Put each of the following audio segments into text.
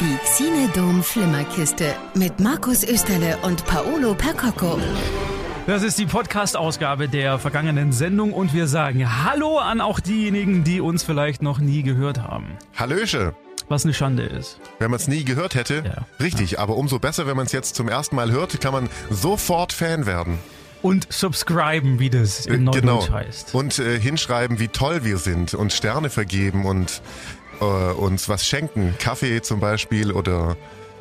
Die Xinedom Flimmerkiste mit Markus Österle und Paolo Percocco. Das ist die Podcast-Ausgabe der vergangenen Sendung und wir sagen Hallo an auch diejenigen, die uns vielleicht noch nie gehört haben. Hallöche. Was eine Schande ist. Wenn man es nie gehört hätte, Ja. richtig, aber umso besser, wenn man es jetzt zum ersten Mal hört, kann man sofort Fan werden. Und subscriben, wie das in Äh, Neudeutsch heißt. Und äh, hinschreiben, wie toll wir sind und Sterne vergeben und äh, uns was schenken. Kaffee zum Beispiel oder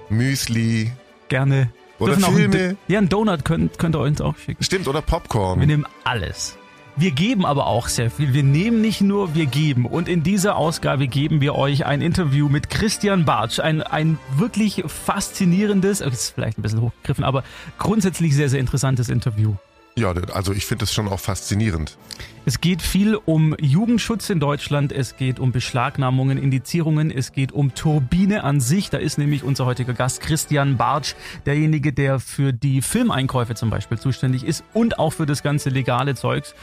Müsli. Gerne. Oder Filme. Do- ja, einen Donut könnt, könnt ihr uns auch schicken. Stimmt, oder Wir Popcorn. nehmen alles. Wir geben aber auch sehr viel. Wir nehmen nicht nur, wir geben. Und in dieser Ausgabe geben wir euch ein Interview mit Christian Bartsch. Ein, ein wirklich faszinierendes, ist vielleicht ein bisschen hochgegriffen, aber grundsätzlich sehr, sehr interessantes Interview. Ja, also ich finde das schon auch faszinierend. Es geht viel um Jugendschutz in Deutschland, es geht um Beschlagnahmungen, Indizierungen, es geht um Turbine an sich. Da ist nämlich unser heutiger Gast Christian Bartsch, derjenige, der für die Filmeinkäufe zum Beispiel zuständig ist und auch für das ganze legale Zeugs.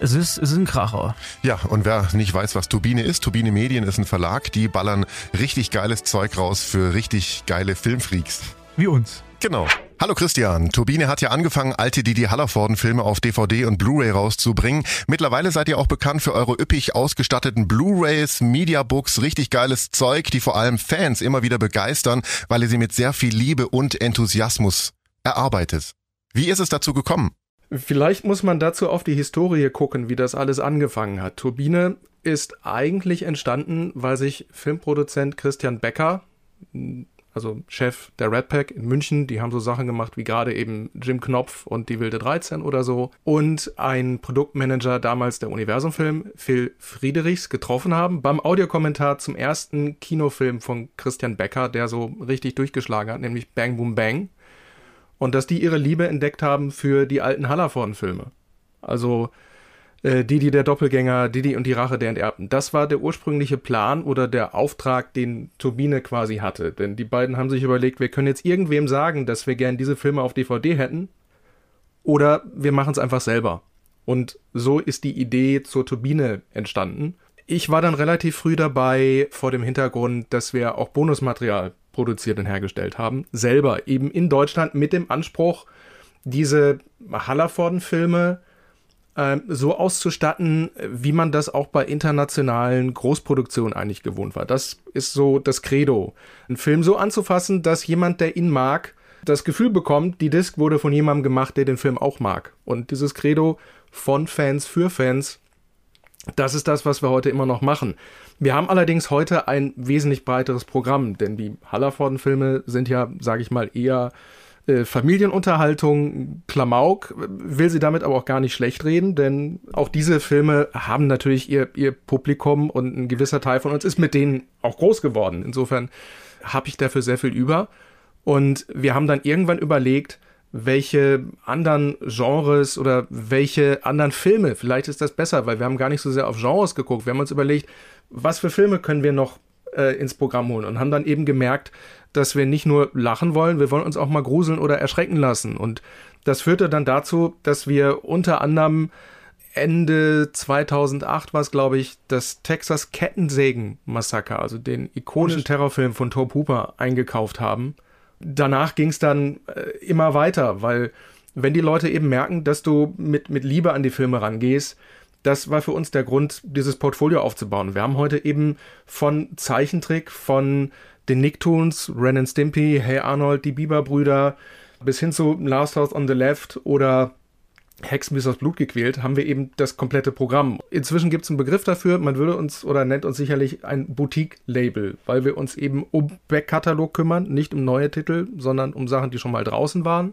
Es ist, es ist ein Kracher. Ja, und wer nicht weiß, was Turbine ist, Turbine Medien ist ein Verlag, die ballern richtig geiles Zeug raus für richtig geile Filmfreaks. Wie uns. Genau. Hallo Christian, Turbine hat ja angefangen, alte Didi Hallervorden-Filme auf DVD und Blu-ray rauszubringen. Mittlerweile seid ihr auch bekannt für eure üppig ausgestatteten Blu-rays, Mediabooks, richtig geiles Zeug, die vor allem Fans immer wieder begeistern, weil ihr sie mit sehr viel Liebe und Enthusiasmus erarbeitet. Wie ist es dazu gekommen? Vielleicht muss man dazu auf die Historie gucken, wie das alles angefangen hat. Turbine ist eigentlich entstanden, weil sich Filmproduzent Christian Becker, also Chef der Red Pack in München, die haben so Sachen gemacht wie gerade eben Jim Knopf und die Wilde 13 oder so, und ein Produktmanager damals der Universumfilm, Phil Friedrichs, getroffen haben beim Audiokommentar zum ersten Kinofilm von Christian Becker, der so richtig durchgeschlagen hat, nämlich Bang Boom Bang und dass die ihre Liebe entdeckt haben für die alten Hallervorden-Filme. Also äh, Didi der Doppelgänger, Didi und die Rache der Enterbten. Das war der ursprüngliche Plan oder der Auftrag, den Turbine quasi hatte. Denn die beiden haben sich überlegt, wir können jetzt irgendwem sagen, dass wir gern diese Filme auf DVD hätten oder wir machen es einfach selber. Und so ist die Idee zur Turbine entstanden. Ich war dann relativ früh dabei vor dem Hintergrund, dass wir auch Bonusmaterial produziert und hergestellt haben. Selber, eben in Deutschland mit dem Anspruch, diese Hallervorden-Filme ähm, so auszustatten, wie man das auch bei internationalen Großproduktionen eigentlich gewohnt war. Das ist so das Credo. Einen Film so anzufassen, dass jemand, der ihn mag, das Gefühl bekommt, die Disc wurde von jemandem gemacht, der den Film auch mag. Und dieses Credo von Fans für Fans, das ist das, was wir heute immer noch machen. Wir haben allerdings heute ein wesentlich breiteres Programm, denn die Hallervorden-Filme sind ja, sage ich mal, eher äh, Familienunterhaltung, Klamauk, will sie damit aber auch gar nicht schlecht reden, denn auch diese Filme haben natürlich ihr, ihr Publikum und ein gewisser Teil von uns ist mit denen auch groß geworden. Insofern habe ich dafür sehr viel über. Und wir haben dann irgendwann überlegt, welche anderen Genres oder welche anderen Filme, vielleicht ist das besser, weil wir haben gar nicht so sehr auf Genres geguckt. Wir haben uns überlegt, was für Filme können wir noch äh, ins Programm holen und haben dann eben gemerkt, dass wir nicht nur lachen wollen, wir wollen uns auch mal gruseln oder erschrecken lassen. Und das führte dann dazu, dass wir unter anderem Ende 2008 war es, glaube ich, das Texas Kettensägen-Massaker, also den ikonischen Terrorfilm von Tom Hooper, eingekauft haben. Danach ging es dann äh, immer weiter, weil wenn die Leute eben merken, dass du mit, mit Liebe an die Filme rangehst, das war für uns der Grund, dieses Portfolio aufzubauen. Wir haben heute eben von Zeichentrick, von den Nicktoons, Ren and Stimpy, Hey Arnold, die Bieber-Brüder, bis hin zu Last House on the Left oder Hexen bis aufs Blut gequält, haben wir eben das komplette Programm. Inzwischen gibt es einen Begriff dafür, man würde uns oder nennt uns sicherlich ein Boutique-Label, weil wir uns eben um Backkatalog kümmern, nicht um neue Titel, sondern um Sachen, die schon mal draußen waren.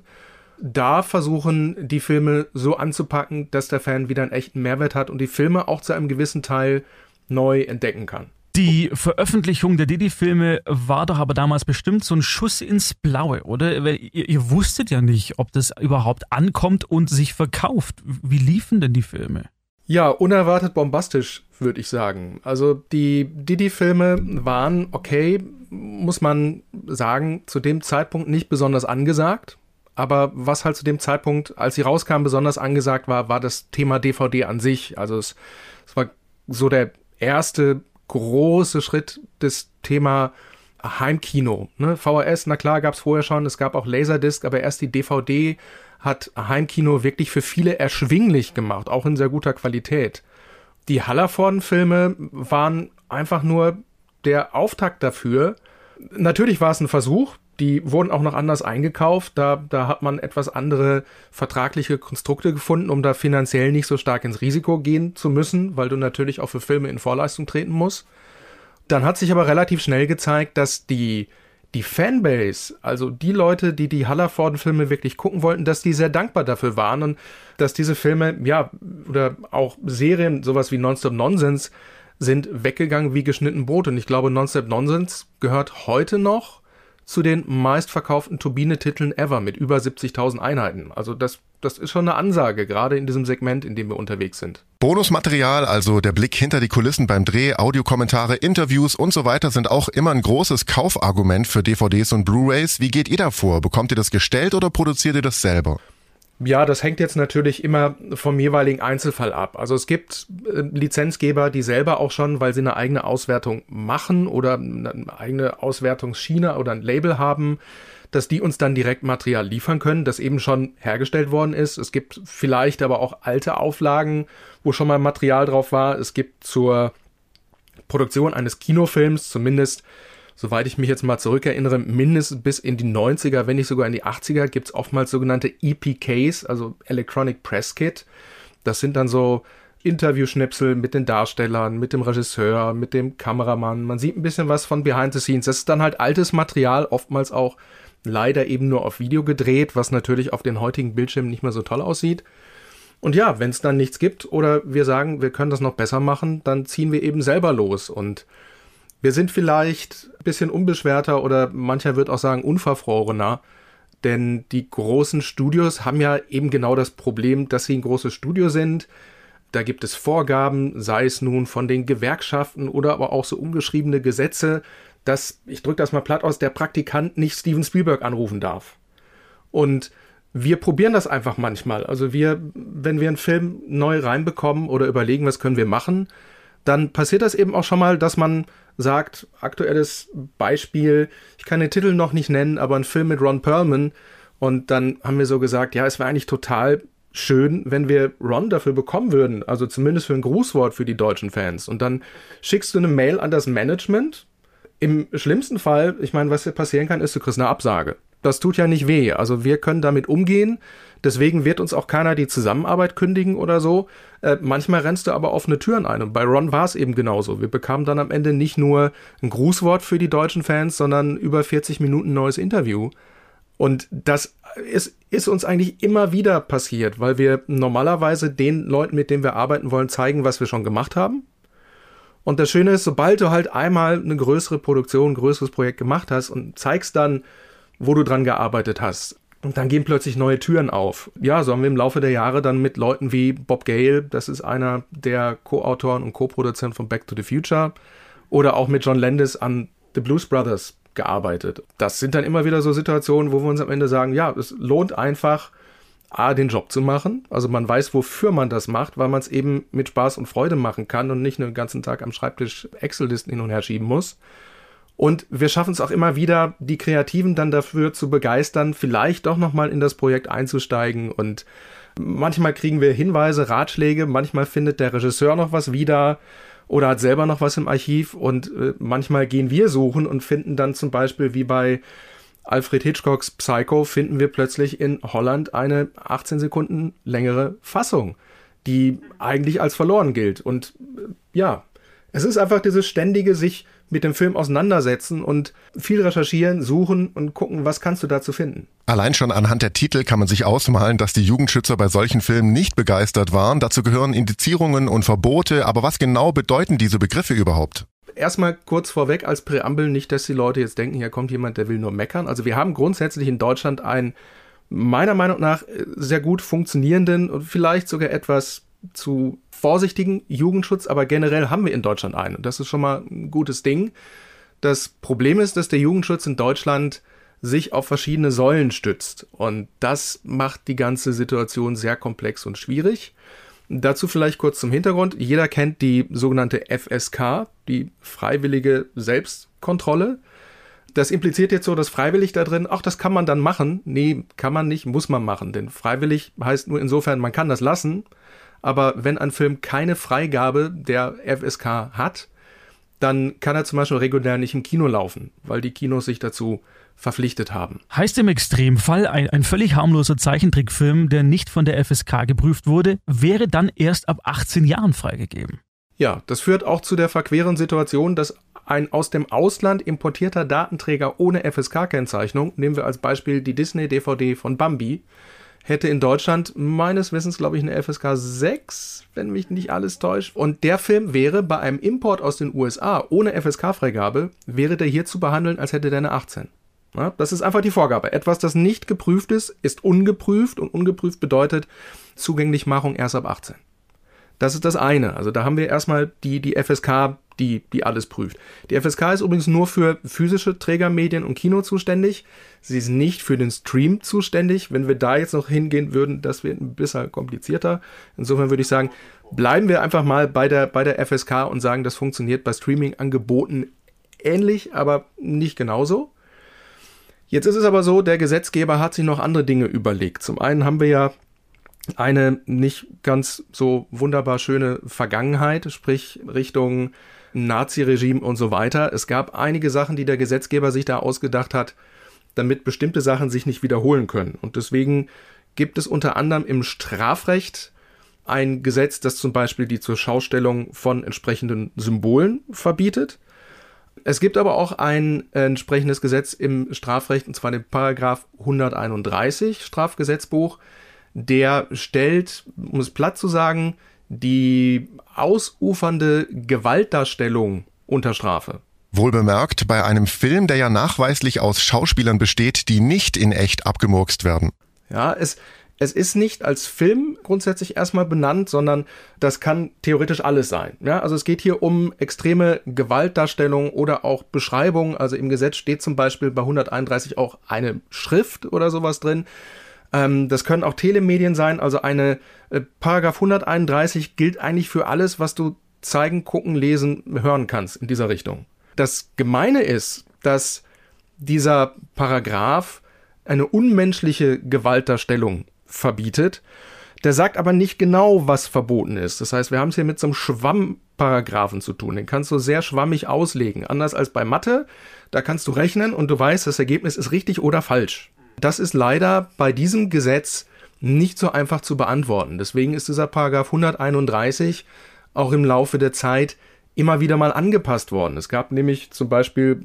Da versuchen die Filme so anzupacken, dass der Fan wieder einen echten Mehrwert hat und die Filme auch zu einem gewissen Teil neu entdecken kann. Die Veröffentlichung der Didi-Filme war doch aber damals bestimmt so ein Schuss ins Blaue, oder? Weil ihr, ihr wusstet ja nicht, ob das überhaupt ankommt und sich verkauft. Wie liefen denn die Filme? Ja, unerwartet bombastisch, würde ich sagen. Also die Didi-Filme waren okay, muss man sagen, zu dem Zeitpunkt nicht besonders angesagt. Aber was halt zu dem Zeitpunkt, als sie rauskamen, besonders angesagt war, war das Thema DVD an sich. Also es, es war so der erste große Schritt, das Thema Heimkino. Ne? VHS, na klar, gab es vorher schon, es gab auch Laserdisc, aber erst die DVD hat Heimkino wirklich für viele erschwinglich gemacht, auch in sehr guter Qualität. Die Hallervorden-Filme waren einfach nur der Auftakt dafür. Natürlich war es ein Versuch, die wurden auch noch anders eingekauft. Da, da hat man etwas andere vertragliche Konstrukte gefunden, um da finanziell nicht so stark ins Risiko gehen zu müssen, weil du natürlich auch für Filme in Vorleistung treten musst. Dann hat sich aber relativ schnell gezeigt, dass die, die Fanbase, also die Leute, die die Hallerforden-Filme wirklich gucken wollten, dass die sehr dankbar dafür waren und dass diese Filme, ja, oder auch Serien, sowas wie Nonstop Nonsense, sind weggegangen wie geschnitten Brot. Und ich glaube, Nonstop Nonsense gehört heute noch zu den meistverkauften Turbine-Titeln ever mit über 70.000 Einheiten. Also das, das ist schon eine Ansage, gerade in diesem Segment, in dem wir unterwegs sind. Bonusmaterial, also der Blick hinter die Kulissen beim Dreh, Audiokommentare, Interviews und so weiter sind auch immer ein großes Kaufargument für DVDs und Blu-rays. Wie geht ihr da vor? Bekommt ihr das gestellt oder produziert ihr das selber? Ja, das hängt jetzt natürlich immer vom jeweiligen Einzelfall ab. Also es gibt äh, Lizenzgeber, die selber auch schon, weil sie eine eigene Auswertung machen oder eine eigene Auswertungsschiene oder ein Label haben, dass die uns dann direkt Material liefern können, das eben schon hergestellt worden ist. Es gibt vielleicht aber auch alte Auflagen, wo schon mal Material drauf war. Es gibt zur Produktion eines Kinofilms zumindest soweit ich mich jetzt mal zurückerinnere, mindestens bis in die 90er, wenn nicht sogar in die 80er, gibt es oftmals sogenannte EPKs, also Electronic Press Kit. Das sind dann so Interviewschnipsel mit den Darstellern, mit dem Regisseur, mit dem Kameramann. Man sieht ein bisschen was von Behind the Scenes. Das ist dann halt altes Material, oftmals auch leider eben nur auf Video gedreht, was natürlich auf den heutigen Bildschirmen nicht mehr so toll aussieht. Und ja, wenn es dann nichts gibt oder wir sagen, wir können das noch besser machen, dann ziehen wir eben selber los und wir sind vielleicht ein bisschen unbeschwerter oder mancher wird auch sagen unverfrorener, denn die großen Studios haben ja eben genau das Problem, dass sie ein großes Studio sind. Da gibt es Vorgaben, sei es nun von den Gewerkschaften oder aber auch so ungeschriebene Gesetze, dass, ich drücke das mal platt aus, der Praktikant nicht Steven Spielberg anrufen darf. Und wir probieren das einfach manchmal. Also wir, wenn wir einen Film neu reinbekommen oder überlegen, was können wir machen, dann passiert das eben auch schon mal, dass man sagt, aktuelles Beispiel, ich kann den Titel noch nicht nennen, aber ein Film mit Ron Perlman. Und dann haben wir so gesagt, ja, es wäre eigentlich total schön, wenn wir Ron dafür bekommen würden. Also zumindest für ein Grußwort für die deutschen Fans. Und dann schickst du eine Mail an das Management. Im schlimmsten Fall, ich meine, was hier passieren kann, ist, du kriegst eine Absage. Das tut ja nicht weh. Also wir können damit umgehen. Deswegen wird uns auch keiner die Zusammenarbeit kündigen oder so. Äh, manchmal rennst du aber offene Türen ein. Und bei Ron war es eben genauso. Wir bekamen dann am Ende nicht nur ein Grußwort für die deutschen Fans, sondern über 40 Minuten neues Interview. Und das ist, ist uns eigentlich immer wieder passiert, weil wir normalerweise den Leuten, mit denen wir arbeiten wollen, zeigen, was wir schon gemacht haben. Und das Schöne ist, sobald du halt einmal eine größere Produktion, ein größeres Projekt gemacht hast und zeigst dann, wo du dran gearbeitet hast, und dann gehen plötzlich neue Türen auf. Ja, so haben wir im Laufe der Jahre dann mit Leuten wie Bob Gale, das ist einer der Co-Autoren und Co-Produzenten von Back to the Future, oder auch mit John Landis an The Blues Brothers gearbeitet. Das sind dann immer wieder so Situationen, wo wir uns am Ende sagen, ja, es lohnt einfach, A, den Job zu machen. Also man weiß, wofür man das macht, weil man es eben mit Spaß und Freude machen kann und nicht den ganzen Tag am Schreibtisch Excel-Listen hin und her schieben muss. Und wir schaffen es auch immer wieder, die Kreativen dann dafür zu begeistern, vielleicht doch nochmal in das Projekt einzusteigen. Und manchmal kriegen wir Hinweise, Ratschläge, manchmal findet der Regisseur noch was wieder oder hat selber noch was im Archiv. Und äh, manchmal gehen wir suchen und finden dann zum Beispiel wie bei Alfred Hitchcocks Psycho, finden wir plötzlich in Holland eine 18 Sekunden längere Fassung, die eigentlich als verloren gilt. Und äh, ja, es ist einfach dieses ständige sich mit dem Film auseinandersetzen und viel recherchieren, suchen und gucken, was kannst du dazu finden. Allein schon anhand der Titel kann man sich ausmalen, dass die Jugendschützer bei solchen Filmen nicht begeistert waren. Dazu gehören Indizierungen und Verbote. Aber was genau bedeuten diese Begriffe überhaupt? Erstmal kurz vorweg als Präambel, nicht, dass die Leute jetzt denken, hier kommt jemand, der will nur meckern. Also wir haben grundsätzlich in Deutschland einen meiner Meinung nach sehr gut funktionierenden und vielleicht sogar etwas zu vorsichtigen Jugendschutz, aber generell haben wir in Deutschland einen. Und das ist schon mal ein gutes Ding. Das Problem ist, dass der Jugendschutz in Deutschland sich auf verschiedene Säulen stützt. Und das macht die ganze Situation sehr komplex und schwierig. Dazu vielleicht kurz zum Hintergrund. Jeder kennt die sogenannte FSK, die freiwillige Selbstkontrolle. Das impliziert jetzt so, dass freiwillig da drin, ach, das kann man dann machen. Nee, kann man nicht, muss man machen. Denn freiwillig heißt nur insofern, man kann das lassen. Aber wenn ein Film keine Freigabe der FSK hat, dann kann er zum Beispiel regulär nicht im Kino laufen, weil die Kinos sich dazu verpflichtet haben. Heißt im Extremfall, ein, ein völlig harmloser Zeichentrickfilm, der nicht von der FSK geprüft wurde, wäre dann erst ab 18 Jahren freigegeben. Ja, das führt auch zu der verqueren Situation, dass ein aus dem Ausland importierter Datenträger ohne FSK-Kennzeichnung, nehmen wir als Beispiel die Disney-DVD von Bambi, hätte in Deutschland meines Wissens, glaube ich, eine FSK 6, wenn mich nicht alles täuscht. Und der Film wäre bei einem Import aus den USA ohne FSK-Freigabe, wäre der hier zu behandeln, als hätte der eine 18. Ja, das ist einfach die Vorgabe. Etwas, das nicht geprüft ist, ist ungeprüft und ungeprüft bedeutet Zugänglichmachung erst ab 18. Das ist das eine. Also da haben wir erstmal die, die FSK, die, die alles prüft. Die FSK ist übrigens nur für physische Trägermedien und Kino zuständig. Sie ist nicht für den Stream zuständig. Wenn wir da jetzt noch hingehen würden, das wird ein bisschen komplizierter. Insofern würde ich sagen, bleiben wir einfach mal bei der, bei der FSK und sagen, das funktioniert bei Streaming-Angeboten ähnlich, aber nicht genauso. Jetzt ist es aber so, der Gesetzgeber hat sich noch andere Dinge überlegt. Zum einen haben wir ja eine nicht ganz so wunderbar schöne Vergangenheit, sprich Richtung Nazi-Regime und so weiter. Es gab einige Sachen, die der Gesetzgeber sich da ausgedacht hat, damit bestimmte Sachen sich nicht wiederholen können. Und deswegen gibt es unter anderem im Strafrecht ein Gesetz, das zum Beispiel die zur Schaustellung von entsprechenden Symbolen verbietet. Es gibt aber auch ein entsprechendes Gesetz im Strafrecht, und zwar den Paragraph 131 Strafgesetzbuch, der stellt, um es platt zu sagen, die ausufernde Gewaltdarstellung unter Strafe. Wohlbemerkt bei einem Film, der ja nachweislich aus Schauspielern besteht, die nicht in echt abgemurkst werden. Ja, es, es ist nicht als Film grundsätzlich erstmal benannt, sondern das kann theoretisch alles sein. Ja, also es geht hier um extreme Gewaltdarstellung oder auch Beschreibung. Also im Gesetz steht zum Beispiel bei 131 auch eine Schrift oder sowas drin. Ähm, das können auch Telemedien sein. Also eine äh, Paragraph 131 gilt eigentlich für alles, was du zeigen, gucken, lesen, hören kannst in dieser Richtung. Das Gemeine ist, dass dieser Paragraph eine unmenschliche Gewaltdarstellung verbietet. Der sagt aber nicht genau, was verboten ist. Das heißt, wir haben es hier mit so einem Schwammparagraphen zu tun. Den kannst du sehr schwammig auslegen. Anders als bei Mathe, da kannst du rechnen und du weißt, das Ergebnis ist richtig oder falsch. Das ist leider bei diesem Gesetz nicht so einfach zu beantworten. Deswegen ist dieser Paragraph 131 auch im Laufe der Zeit immer wieder mal angepasst worden. Es gab nämlich zum Beispiel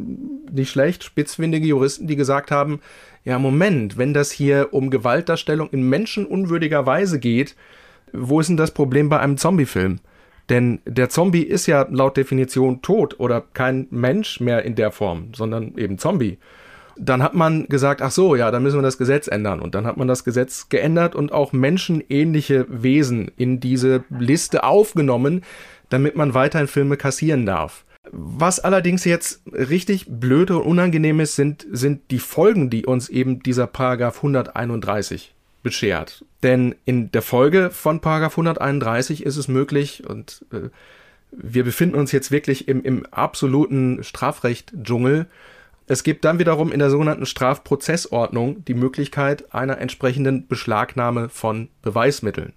nicht schlecht spitzfindige Juristen, die gesagt haben, ja Moment, wenn das hier um Gewaltdarstellung in menschenunwürdiger Weise geht, wo ist denn das Problem bei einem Zombie-Film? Denn der Zombie ist ja laut Definition tot oder kein Mensch mehr in der Form, sondern eben Zombie. Dann hat man gesagt, ach so, ja, dann müssen wir das Gesetz ändern. Und dann hat man das Gesetz geändert und auch menschenähnliche Wesen in diese Liste aufgenommen, damit man weiterhin Filme kassieren darf. Was allerdings jetzt richtig blöd und unangenehm ist, sind, sind die Folgen, die uns eben dieser Paragraph 131 beschert. Denn in der Folge von Paragraph 131 ist es möglich und äh, wir befinden uns jetzt wirklich im, im absoluten Strafrecht-Dschungel. Es gibt dann wiederum in der sogenannten Strafprozessordnung die Möglichkeit einer entsprechenden Beschlagnahme von Beweismitteln.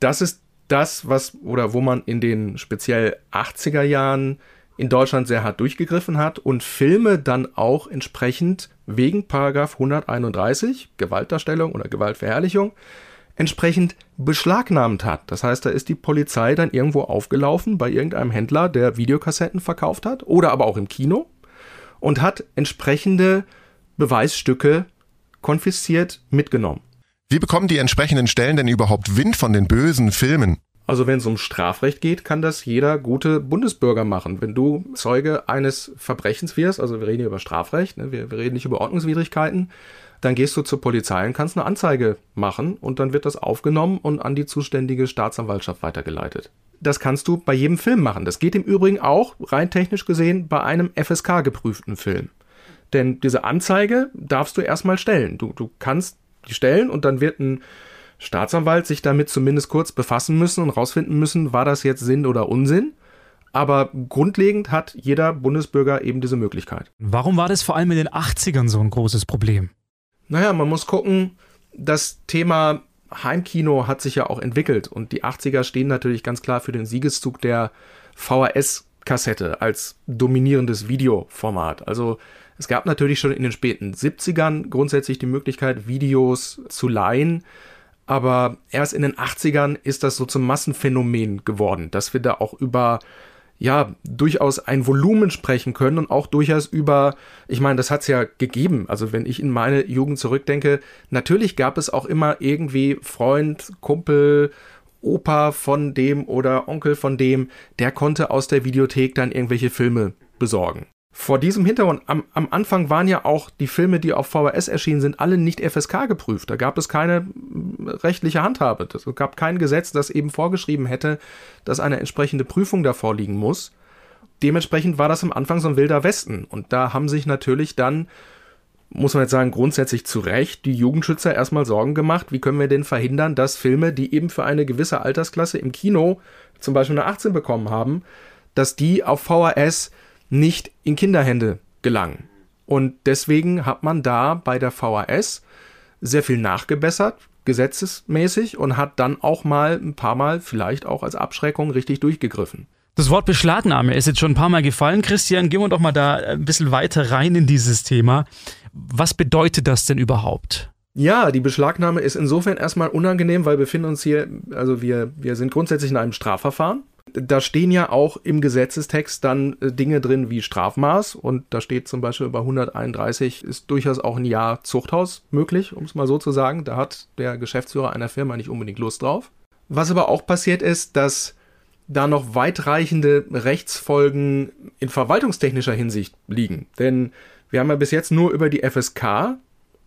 Das ist das, was oder wo man in den speziell 80er Jahren in Deutschland sehr hart durchgegriffen hat und Filme dann auch entsprechend wegen Paragraph 131 Gewaltdarstellung oder Gewaltverherrlichung entsprechend beschlagnahmt hat. Das heißt, da ist die Polizei dann irgendwo aufgelaufen bei irgendeinem Händler, der Videokassetten verkauft hat oder aber auch im Kino und hat entsprechende Beweisstücke konfisziert mitgenommen. Wie bekommen die entsprechenden Stellen denn überhaupt Wind von den bösen Filmen? Also wenn es um Strafrecht geht, kann das jeder gute Bundesbürger machen. Wenn du Zeuge eines Verbrechens wirst, also wir reden hier über Strafrecht, ne, wir, wir reden nicht über Ordnungswidrigkeiten, dann gehst du zur Polizei und kannst eine Anzeige machen und dann wird das aufgenommen und an die zuständige Staatsanwaltschaft weitergeleitet. Das kannst du bei jedem Film machen. Das geht im Übrigen auch, rein technisch gesehen, bei einem FSK geprüften Film. Denn diese Anzeige darfst du erstmal stellen. Du, du kannst die stellen und dann wird ein Staatsanwalt sich damit zumindest kurz befassen müssen und rausfinden müssen, war das jetzt Sinn oder Unsinn. aber grundlegend hat jeder Bundesbürger eben diese Möglichkeit. Warum war das vor allem in den 80ern so ein großes Problem? Naja, man muss gucken, das Thema Heimkino hat sich ja auch entwickelt und die 80er stehen natürlich ganz klar für den Siegeszug der VHS-Kassette als dominierendes Videoformat. Also es gab natürlich schon in den späten 70ern grundsätzlich die Möglichkeit, Videos zu leihen, aber erst in den 80ern ist das so zum Massenphänomen geworden, dass wir da auch über ja, durchaus ein Volumen sprechen können und auch durchaus über, ich meine, das hat es ja gegeben. Also wenn ich in meine Jugend zurückdenke, natürlich gab es auch immer irgendwie Freund, Kumpel, Opa von dem oder Onkel von dem, der konnte aus der Videothek dann irgendwelche Filme besorgen. Vor diesem Hintergrund, am, am, Anfang waren ja auch die Filme, die auf VHS erschienen sind, alle nicht FSK geprüft. Da gab es keine rechtliche Handhabe. Es gab kein Gesetz, das eben vorgeschrieben hätte, dass eine entsprechende Prüfung davor liegen muss. Dementsprechend war das am Anfang so ein wilder Westen. Und da haben sich natürlich dann, muss man jetzt sagen, grundsätzlich zu Recht die Jugendschützer erstmal Sorgen gemacht, wie können wir denn verhindern, dass Filme, die eben für eine gewisse Altersklasse im Kino zum Beispiel eine 18 bekommen haben, dass die auf VHS nicht in Kinderhände gelangen. Und deswegen hat man da bei der VHS sehr viel nachgebessert, gesetzesmäßig, und hat dann auch mal ein paar Mal vielleicht auch als Abschreckung richtig durchgegriffen. Das Wort Beschlagnahme ist jetzt schon ein paar Mal gefallen. Christian, gehen wir doch mal da ein bisschen weiter rein in dieses Thema. Was bedeutet das denn überhaupt? Ja, die Beschlagnahme ist insofern erstmal unangenehm, weil wir befinden uns hier, also wir, wir sind grundsätzlich in einem Strafverfahren. Da stehen ja auch im Gesetzestext dann äh, Dinge drin wie Strafmaß und da steht zum Beispiel bei 131 ist durchaus auch ein Jahr Zuchthaus möglich, um es mal so zu sagen. Da hat der Geschäftsführer einer Firma nicht unbedingt Lust drauf. Was aber auch passiert ist, dass da noch weitreichende Rechtsfolgen in verwaltungstechnischer Hinsicht liegen. Denn wir haben ja bis jetzt nur über die FSK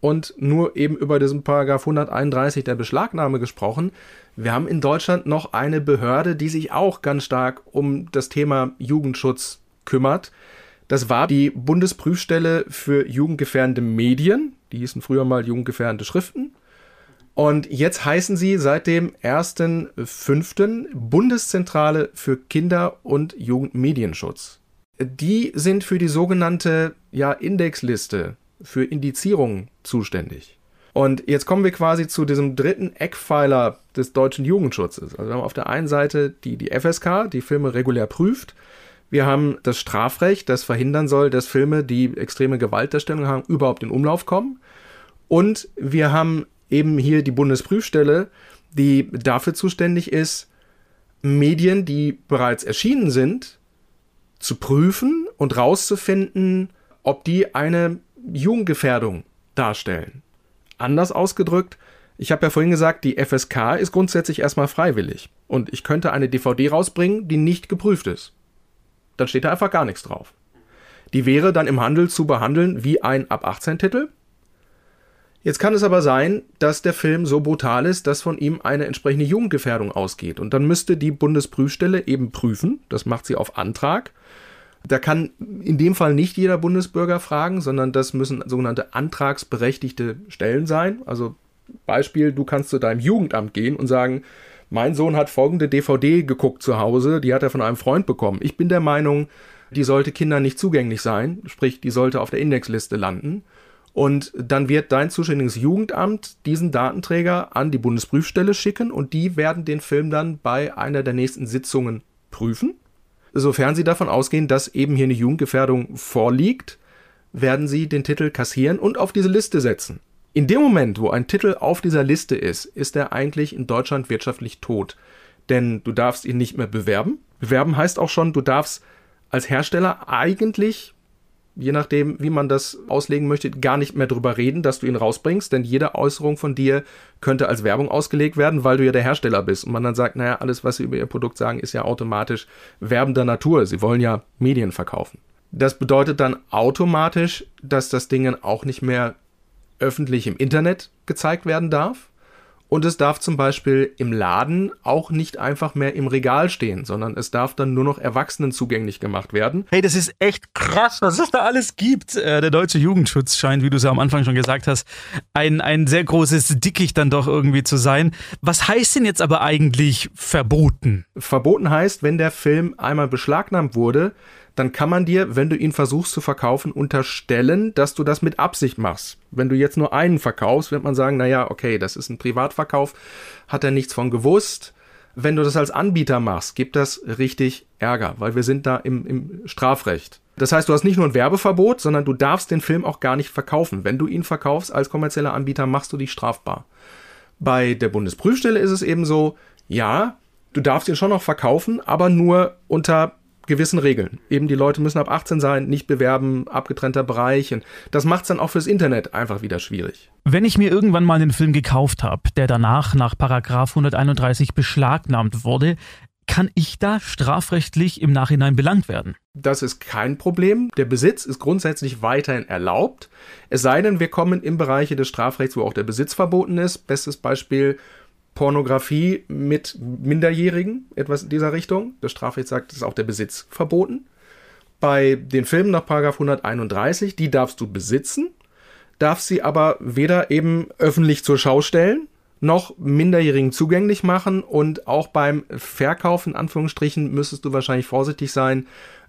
und nur eben über diesen Paragraph 131 der Beschlagnahme gesprochen. Wir haben in Deutschland noch eine Behörde, die sich auch ganz stark um das Thema Jugendschutz kümmert. Das war die Bundesprüfstelle für jugendgefährdende Medien. Die hießen früher mal jugendgefährdende Schriften. Und jetzt heißen sie seit dem 1.5. Bundeszentrale für Kinder- und Jugendmedienschutz. Die sind für die sogenannte ja, Indexliste für Indizierungen zuständig. Und jetzt kommen wir quasi zu diesem dritten Eckpfeiler des deutschen Jugendschutzes. Also wir haben auf der einen Seite die, die FSK, die Filme regulär prüft. Wir haben das Strafrecht, das verhindern soll, dass Filme, die extreme Gewaltdarstellung haben, überhaupt in Umlauf kommen. Und wir haben eben hier die Bundesprüfstelle, die dafür zuständig ist, Medien, die bereits erschienen sind, zu prüfen und rauszufinden, ob die eine Jugendgefährdung darstellen. Anders ausgedrückt, ich habe ja vorhin gesagt, die FSK ist grundsätzlich erstmal freiwillig. Und ich könnte eine DVD rausbringen, die nicht geprüft ist. Dann steht da einfach gar nichts drauf. Die wäre dann im Handel zu behandeln wie ein Ab 18 Titel. Jetzt kann es aber sein, dass der Film so brutal ist, dass von ihm eine entsprechende Jugendgefährdung ausgeht. Und dann müsste die Bundesprüfstelle eben prüfen, das macht sie auf Antrag, da kann in dem Fall nicht jeder Bundesbürger fragen, sondern das müssen sogenannte antragsberechtigte Stellen sein. Also Beispiel, du kannst zu deinem Jugendamt gehen und sagen, mein Sohn hat folgende DVD geguckt zu Hause, die hat er von einem Freund bekommen. Ich bin der Meinung, die sollte Kindern nicht zugänglich sein, sprich, die sollte auf der Indexliste landen. Und dann wird dein zuständiges Jugendamt diesen Datenträger an die Bundesprüfstelle schicken und die werden den Film dann bei einer der nächsten Sitzungen prüfen Sofern Sie davon ausgehen, dass eben hier eine Jugendgefährdung vorliegt, werden Sie den Titel kassieren und auf diese Liste setzen. In dem Moment, wo ein Titel auf dieser Liste ist, ist er eigentlich in Deutschland wirtschaftlich tot. Denn du darfst ihn nicht mehr bewerben. Bewerben heißt auch schon, du darfst als Hersteller eigentlich je nachdem, wie man das auslegen möchte, gar nicht mehr drüber reden, dass du ihn rausbringst, denn jede Äußerung von dir könnte als Werbung ausgelegt werden, weil du ja der Hersteller bist und man dann sagt, naja, alles, was sie über ihr Produkt sagen, ist ja automatisch werbender Natur. Sie wollen ja Medien verkaufen. Das bedeutet dann automatisch, dass das Ding auch nicht mehr öffentlich im Internet gezeigt werden darf Und es darf zum Beispiel im Laden auch nicht einfach mehr im Regal stehen, sondern es darf dann nur noch Erwachsenen zugänglich gemacht werden. Hey, das ist echt krass, was es da alles gibt. Äh, der deutsche Jugendschutz scheint, wie du es ja am Anfang schon gesagt hast, ein, ein sehr großes Dickicht dann doch irgendwie zu sein. Was heißt denn jetzt aber eigentlich verboten? Verboten heißt, wenn der Film einmal beschlagnahmt wurde, dann kann man dir, wenn du ihn versuchst zu verkaufen, unterstellen, dass du das mit Absicht machst. Wenn du jetzt nur einen verkaufst, wird man sagen, naja, okay, das ist ein Privatverkauf, hat er nichts von gewusst. Wenn du das als Anbieter machst, gibt das richtig Ärger, weil wir sind da im, im Strafrecht. Das heißt, du hast nicht nur ein Werbeverbot, sondern du darfst den Film auch gar nicht verkaufen. Wenn du ihn verkaufst als kommerzieller Anbieter, machst du dich strafbar. Bei der Bundesprüfstelle ist es eben so, ja, du darfst ihn schon noch verkaufen, aber nur unter gewissen Regeln. Eben die Leute müssen ab 18 sein, nicht bewerben, abgetrennter Bereich. Und das macht es dann auch fürs Internet einfach wieder schwierig. Wenn ich mir irgendwann mal einen Film gekauft habe, der danach nach Paragraph 131 beschlagnahmt wurde, kann ich da strafrechtlich im Nachhinein belangt werden? Das ist kein Problem. Der Besitz ist grundsätzlich weiterhin erlaubt. Es sei denn, wir kommen in Bereiche des Strafrechts, wo auch der Besitz verboten ist. Bestes Beispiel Pornografie mit Minderjährigen, etwas in dieser Richtung. Das Strafrecht sagt, ist auch der Besitz verboten. Bei den Filmen nach 131, die darfst du besitzen, darfst sie aber weder eben öffentlich zur Schau stellen, noch Minderjährigen zugänglich machen und auch beim Verkauf in Anführungsstrichen müsstest du wahrscheinlich vorsichtig sein,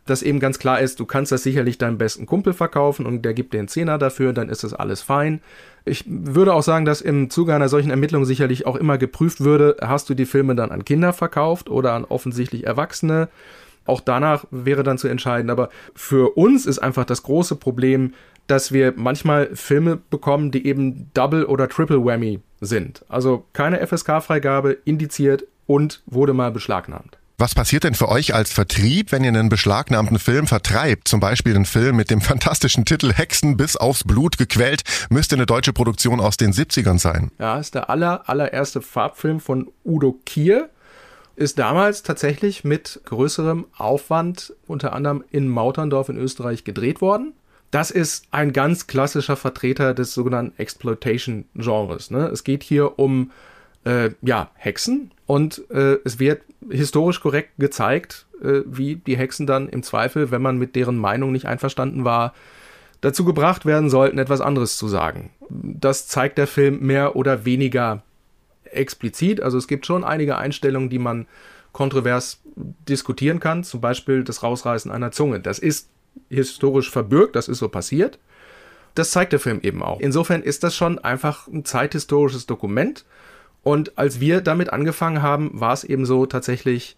dass eben ganz klar ist, du kannst das sicherlich deinem besten Kumpel verkaufen und der gibt dir einen Zehner dafür, dann ist das alles fein. Ich würde auch sagen, dass im Zuge einer solchen Ermittlung sicherlich auch immer geprüft würde, hast du die Filme dann an Kinder verkauft oder an offensichtlich Erwachsene. Auch danach wäre dann zu entscheiden. Aber für uns ist einfach das große Problem, dass wir manchmal Filme bekommen, die eben Double oder Triple Whammy sind. Also keine FSK-Freigabe, indiziert und wurde mal beschlagnahmt. Was passiert denn für euch als Vertrieb, wenn ihr einen beschlagnahmten Film vertreibt? Zum Beispiel einen Film mit dem fantastischen Titel Hexen bis aufs Blut gequält, müsste eine deutsche Produktion aus den 70ern sein. Ja, ist der aller, allererste Farbfilm von Udo Kier. Ist damals tatsächlich mit größerem Aufwand unter anderem in Mauterndorf in Österreich gedreht worden. Das ist ein ganz klassischer Vertreter des sogenannten Exploitation-Genres. Ne? Es geht hier um äh, ja, Hexen und äh, es wird historisch korrekt gezeigt, äh, wie die Hexen dann im Zweifel, wenn man mit deren Meinung nicht einverstanden war, dazu gebracht werden sollten, etwas anderes zu sagen. Das zeigt der Film mehr oder weniger explizit. Also es gibt schon einige Einstellungen, die man kontrovers diskutieren kann, zum Beispiel das Rausreißen einer Zunge. Das ist historisch verbürgt, das ist so passiert. Das zeigt der Film eben auch. Insofern ist das schon einfach ein zeithistorisches Dokument und als wir damit angefangen haben, war es eben so tatsächlich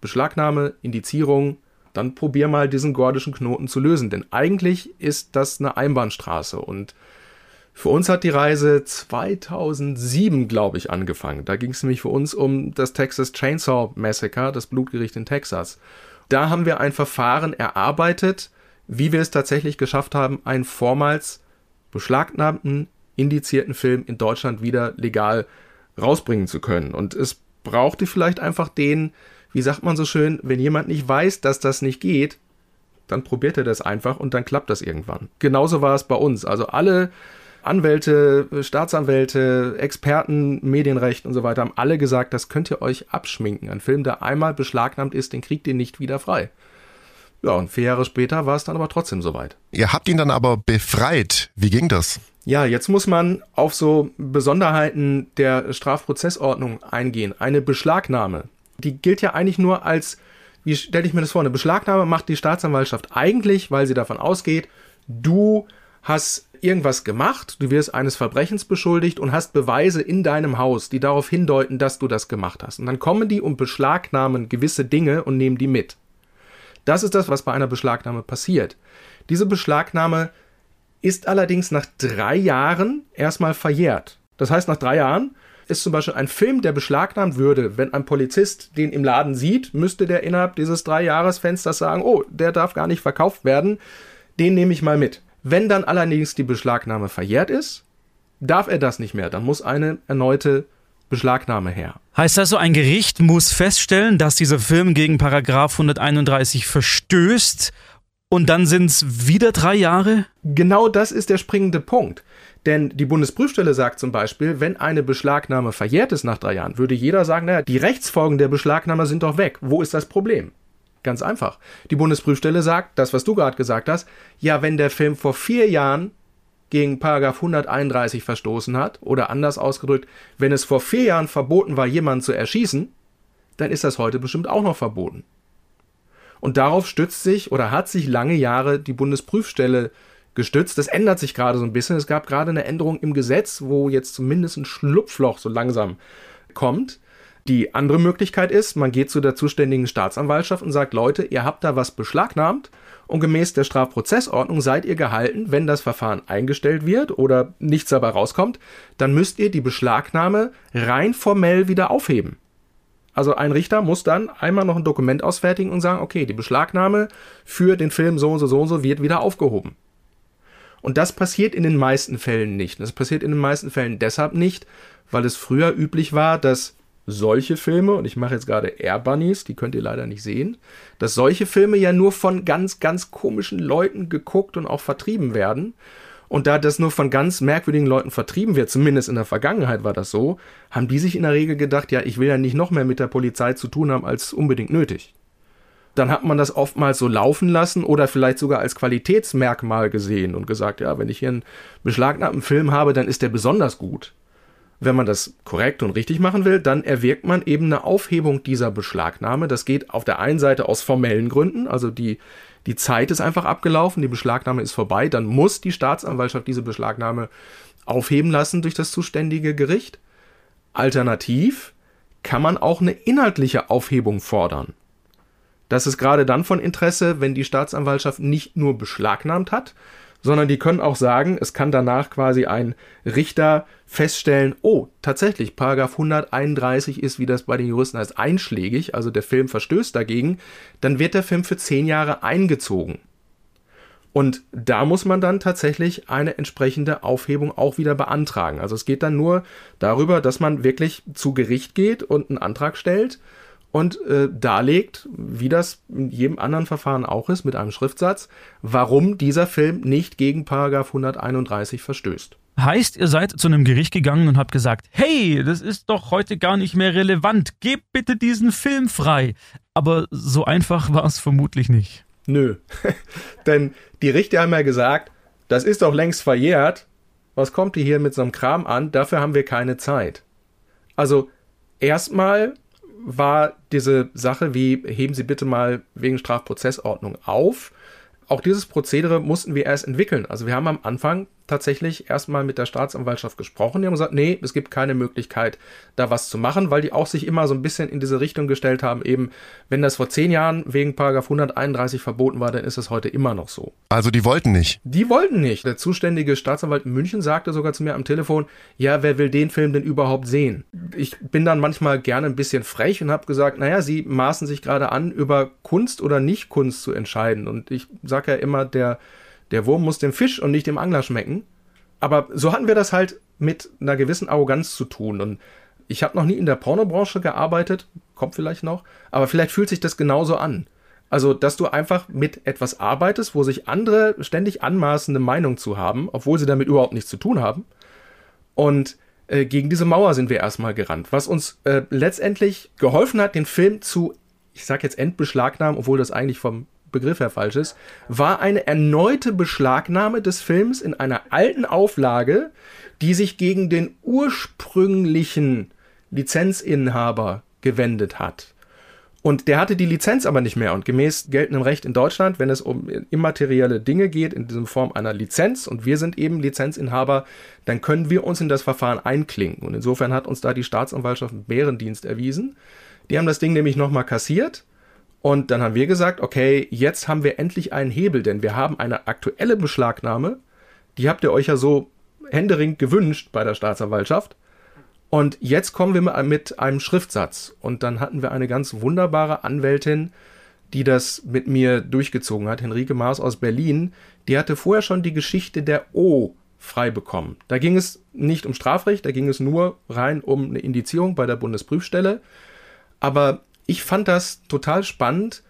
Beschlagnahme, Indizierung, dann probier mal diesen gordischen Knoten zu lösen. Denn eigentlich ist das eine Einbahnstraße und für uns hat die Reise 2007, glaube ich, angefangen. Da ging es nämlich für uns um das Texas Chainsaw Massacre, das Blutgericht in Texas. Da haben wir ein Verfahren erarbeitet, wie wir es tatsächlich geschafft haben, einen vormals beschlagnahmten, indizierten Film in Deutschland wieder legal rausbringen zu können. Und es brauchte vielleicht einfach den, wie sagt man so schön, wenn jemand nicht weiß, dass das nicht geht, dann probiert er das einfach und dann klappt das irgendwann. Genauso war es bei uns. Also alle Anwälte, Staatsanwälte, Experten, Medienrecht und so weiter haben alle gesagt, das könnt ihr euch abschminken. Ein Film, der einmal beschlagnahmt ist, den kriegt ihr nicht wieder frei. Ja, und vier Jahre später war es dann aber trotzdem soweit. Ihr habt ihn dann aber befreit. Wie ging das? Ja, jetzt muss man auf so Besonderheiten der Strafprozessordnung eingehen. Eine Beschlagnahme, die gilt ja eigentlich nur als, wie stelle ich mir das vor, eine Beschlagnahme macht die Staatsanwaltschaft eigentlich, weil sie davon ausgeht, du hast irgendwas gemacht, du wirst eines Verbrechens beschuldigt und hast Beweise in deinem Haus, die darauf hindeuten, dass du das gemacht hast. Und dann kommen die und beschlagnahmen gewisse Dinge und nehmen die mit. Das ist das, was bei einer Beschlagnahme passiert. Diese Beschlagnahme ist allerdings nach drei Jahren erstmal verjährt. Das heißt, nach drei Jahren ist zum Beispiel ein Film, der beschlagnahmt würde, wenn ein Polizist den im Laden sieht, müsste der innerhalb dieses drei Jahresfensters sagen, oh, der darf gar nicht verkauft werden, den nehme ich mal mit. Wenn dann allerdings die Beschlagnahme verjährt ist, darf er das nicht mehr. Dann muss eine erneute Beschlagnahme her. Heißt also, ein Gericht muss feststellen, dass dieser Film gegen Paragraph 131 verstößt Und dann sind es wieder drei Jahre? Genau das ist der springende Punkt. Denn die Bundesprüfstelle sagt zum Beispiel, wenn eine Beschlagnahme verjährt ist nach drei Jahren, würde jeder sagen, naja, die Rechtsfolgen der Beschlagnahme sind doch weg. Wo ist das Problem? Ganz einfach. Die Bundesprüfstelle sagt, das, was du gerade gesagt hast, ja, wenn der Film vor vier Jahren gegen Paragraph 131 verstoßen hat, oder anders ausgedrückt, wenn es vor vier Jahren verboten war, jemanden zu erschießen, dann ist das heute bestimmt auch noch verboten. Und darauf stützt sich oder hat sich lange Jahre die Bundesprüfstelle gestützt. Das ändert sich gerade so ein bisschen. Es gab gerade eine Änderung im Gesetz, wo jetzt zumindest ein Schlupfloch so langsam kommt. Die andere Möglichkeit ist, man geht zu der zuständigen Staatsanwaltschaft und sagt, Leute, ihr habt da was beschlagnahmt und gemäß der Strafprozessordnung seid ihr gehalten, wenn das Verfahren eingestellt wird oder nichts dabei rauskommt, dann müsst ihr die Beschlagnahme rein formell wieder aufheben. Also ein Richter muss dann einmal noch ein Dokument ausfertigen und sagen, okay, die Beschlagnahme für den Film so und so, so und so wird wieder aufgehoben. Und das passiert in den meisten Fällen nicht. Das passiert in den meisten Fällen deshalb nicht, weil es früher üblich war, dass solche Filme, und ich mache jetzt gerade Air Bunnies, die könnt ihr leider nicht sehen, dass solche Filme ja nur von ganz, ganz komischen Leuten geguckt und auch vertrieben werden. Und da das nur von ganz merkwürdigen Leuten vertrieben wird, zumindest in der Vergangenheit war das so, haben die sich in der Regel gedacht, ja, ich will ja nicht noch mehr mit der Polizei zu tun haben als unbedingt nötig. Dann hat man das oftmals so laufen lassen oder vielleicht sogar als Qualitätsmerkmal gesehen und gesagt, ja, wenn ich hier einen beschlagnahmten Film habe, dann ist der besonders gut. Wenn man das korrekt und richtig machen will, dann erwirkt man eben eine Aufhebung dieser Beschlagnahme. Das geht auf der einen Seite aus formellen Gründen, also die die Zeit ist einfach abgelaufen, die Beschlagnahme ist vorbei, dann muss die Staatsanwaltschaft diese Beschlagnahme aufheben lassen durch das zuständige Gericht. Alternativ kann man auch eine inhaltliche Aufhebung fordern. Das ist gerade dann von Interesse, wenn die Staatsanwaltschaft nicht nur beschlagnahmt hat, sondern die können auch sagen, es kann danach quasi ein Richter feststellen, oh, tatsächlich, Paragraph 131 ist, wie das bei den Juristen heißt, einschlägig, also der Film verstößt dagegen, dann wird der Film für zehn Jahre eingezogen. Und da muss man dann tatsächlich eine entsprechende Aufhebung auch wieder beantragen. Also es geht dann nur darüber, dass man wirklich zu Gericht geht und einen Antrag stellt und äh, darlegt, wie das in jedem anderen Verfahren auch ist, mit einem Schriftsatz, warum dieser Film nicht gegen Paragraph 131 verstößt. Heißt, ihr seid zu einem Gericht gegangen und habt gesagt, hey, das ist doch heute gar nicht mehr relevant, gebt bitte diesen Film frei. Aber so einfach war es vermutlich nicht. Nö. Denn die Richter haben ja gesagt, das ist doch längst verjährt. Was kommt ihr hier mit so einem Kram an? Dafür haben wir keine Zeit. Also erstmal war diese Sache wie, heben Sie bitte mal wegen Strafprozessordnung auf. Auch dieses Prozedere mussten wir erst entwickeln. Also wir haben am Anfang tatsächlich erstmal mit der Staatsanwaltschaft gesprochen. Die haben gesagt, nee, es gibt keine Möglichkeit, da was zu machen, weil die auch sich immer so ein bisschen in diese Richtung gestellt haben, eben, wenn das vor zehn Jahren wegen Paragraph 131 verboten war, dann ist es heute immer noch so. Also die wollten nicht. Die wollten nicht. Der zuständige Staatsanwalt in München sagte sogar zu mir am Telefon, ja, wer will den Film denn überhaupt sehen? Ich bin dann manchmal gerne ein bisschen frech und habe gesagt, naja, sie maßen sich gerade an, über Kunst oder nicht Kunst zu entscheiden. Und ich sage ja immer, der der Wurm muss dem Fisch und nicht dem Angler schmecken. Aber so hatten wir das halt mit einer gewissen Arroganz zu tun. Und ich habe noch nie in der Pornobranche gearbeitet, kommt vielleicht noch, aber vielleicht fühlt sich das genauso an. Also, dass du einfach mit etwas arbeitest, wo sich andere ständig anmaßen, eine Meinung zu haben, obwohl sie damit überhaupt nichts zu tun haben. Und äh, gegen diese Mauer sind wir erstmal gerannt, was uns äh, letztendlich geholfen hat, den Film zu, ich sag jetzt entbeschlagnahmen, obwohl das eigentlich vom Begriff her falsch ist, war eine erneute Beschlagnahme des Films in einer alten Auflage, die sich gegen den ursprünglichen Lizenzinhaber gewendet hat. Und der hatte die Lizenz aber nicht mehr. Und gemäß geltendem Recht in Deutschland, wenn es um immaterielle Dinge geht, in dieser Form einer Lizenz, und wir sind eben Lizenzinhaber, dann können wir uns in das Verfahren einklinken. Und insofern hat uns da die Staatsanwaltschaft einen Bärendienst erwiesen. Die haben das Ding nämlich nochmal kassiert und dann haben wir gesagt, okay, jetzt haben wir endlich einen Hebel, denn wir haben eine aktuelle Beschlagnahme. Die habt ihr euch ja so händeringend gewünscht bei der Staatsanwaltschaft. Und jetzt kommen wir mit einem Schriftsatz. Und dann hatten wir eine ganz wunderbare Anwältin, die das mit mir durchgezogen hat, Henrike Maas aus Berlin. Die hatte vorher schon die Geschichte der O frei bekommen. Da ging es nicht um Strafrecht, da ging es nur rein um eine Indizierung bei der Bundesprüfstelle. Aber ich fand das total spannend,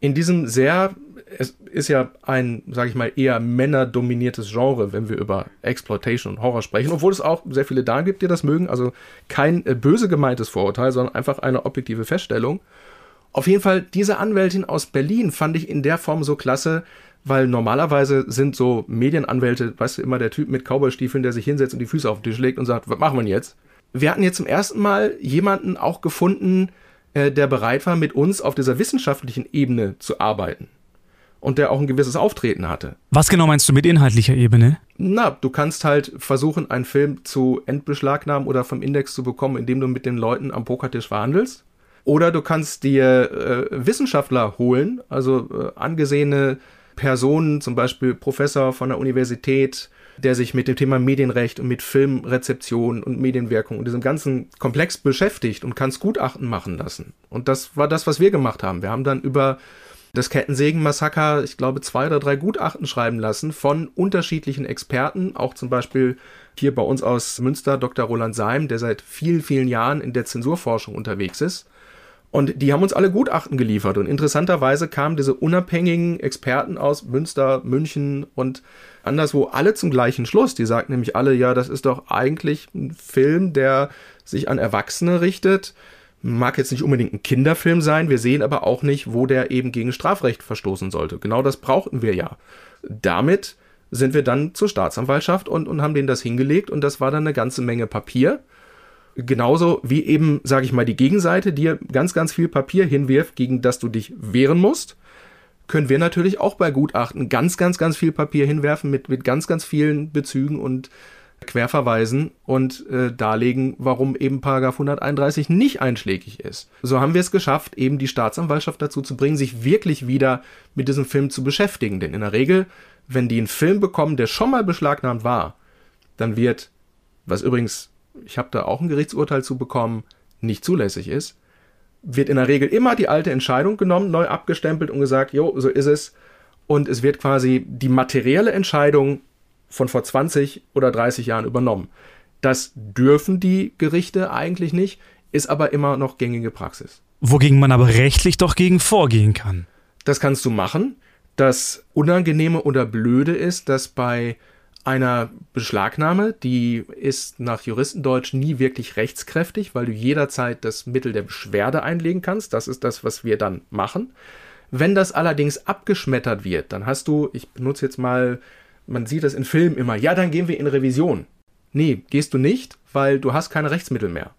in diesem sehr es ist ja ein, sage ich mal, eher männerdominiertes Genre, wenn wir über Exploitation und Horror sprechen, obwohl es auch sehr viele da gibt, die das mögen. Also kein äh, böse gemeintes Vorurteil, sondern einfach eine objektive Feststellung. Auf jeden Fall, diese Anwältin aus Berlin fand ich in der Form so klasse, weil normalerweise sind so Medienanwälte, weißt du, immer der Typ mit Cowboystiefeln, der sich hinsetzt und die Füße auf den Tisch legt und sagt, was machen wir jetzt? Wir hatten jetzt zum ersten Mal jemanden auch gefunden, äh, der bereit war, mit uns auf dieser wissenschaftlichen Ebene zu arbeiten. Und der auch ein gewisses Auftreten hatte. Was genau meinst du mit inhaltlicher Ebene? Na, du kannst halt versuchen, einen Film zu entbeschlagnahmen oder vom Index zu bekommen, indem du mit den Leuten am Pokertisch verhandelst. Oder du kannst dir äh, Wissenschaftler holen, also äh, angesehene Personen, zum Beispiel Professor von der Universität, der sich mit dem Thema Medienrecht und mit Filmrezeption und Medienwirkung und diesem ganzen Komplex beschäftigt und kannst Gutachten machen lassen. Und das war das, was wir gemacht haben. Wir haben dann über das Kettensägen-Massaker, ich glaube, zwei oder drei Gutachten schreiben lassen von unterschiedlichen Experten, auch zum Beispiel hier bei uns aus Münster Dr. Roland Seim, der seit vielen, vielen Jahren in der Zensurforschung unterwegs ist. Und die haben uns alle Gutachten geliefert. Und interessanterweise kamen diese unabhängigen Experten aus Münster, München und anderswo alle zum gleichen Schluss. Die sagten nämlich alle, ja, das ist doch eigentlich ein Film, der sich an Erwachsene richtet. Mag jetzt nicht unbedingt ein Kinderfilm sein. Wir sehen aber auch nicht, wo der eben gegen Strafrecht verstoßen sollte. Genau das brauchten wir ja. Damit sind wir dann zur Staatsanwaltschaft und, und haben denen das hingelegt. Und das war dann eine ganze Menge Papier genauso wie eben, sage ich mal, die Gegenseite dir ganz, ganz viel Papier hinwirft, gegen das du dich wehren musst, können wir natürlich auch bei Gutachten ganz, ganz, ganz viel Papier hinwerfen mit, mit ganz, ganz vielen Bezügen und Querverweisen und äh, darlegen, warum eben Paragraph 131 nicht einschlägig ist. So haben wir es geschafft, eben die Staatsanwaltschaft dazu zu bringen, sich wirklich wieder mit diesem Film zu beschäftigen. Denn in der Regel, wenn die einen Film bekommen, der schon mal beschlagnahmt war, dann wird, was übrigens ich habe da auch ein Gerichtsurteil zu bekommen, nicht zulässig ist, wird in der Regel immer die alte Entscheidung genommen, neu abgestempelt und gesagt, jo, so ist es. Und es wird quasi die materielle Entscheidung von vor 20 oder 30 Jahren übernommen. Das dürfen die Gerichte eigentlich nicht, ist aber immer noch gängige Praxis. Wogegen man aber rechtlich doch gegen vorgehen kann. Das kannst du machen. Das Unangenehme oder Blöde ist, dass bei einer Beschlagnahme, die ist nach Juristendeutsch nie wirklich rechtskräftig, weil du jederzeit das Mittel der Beschwerde einlegen kannst. Das ist das, was wir dann machen. Wenn das allerdings abgeschmettert wird, dann hast du, ich benutze jetzt mal, man sieht das in Filmen immer, ja, dann gehen wir in Revision. Nee, gehst du nicht, weil du hast keine Rechtsmittel mehr.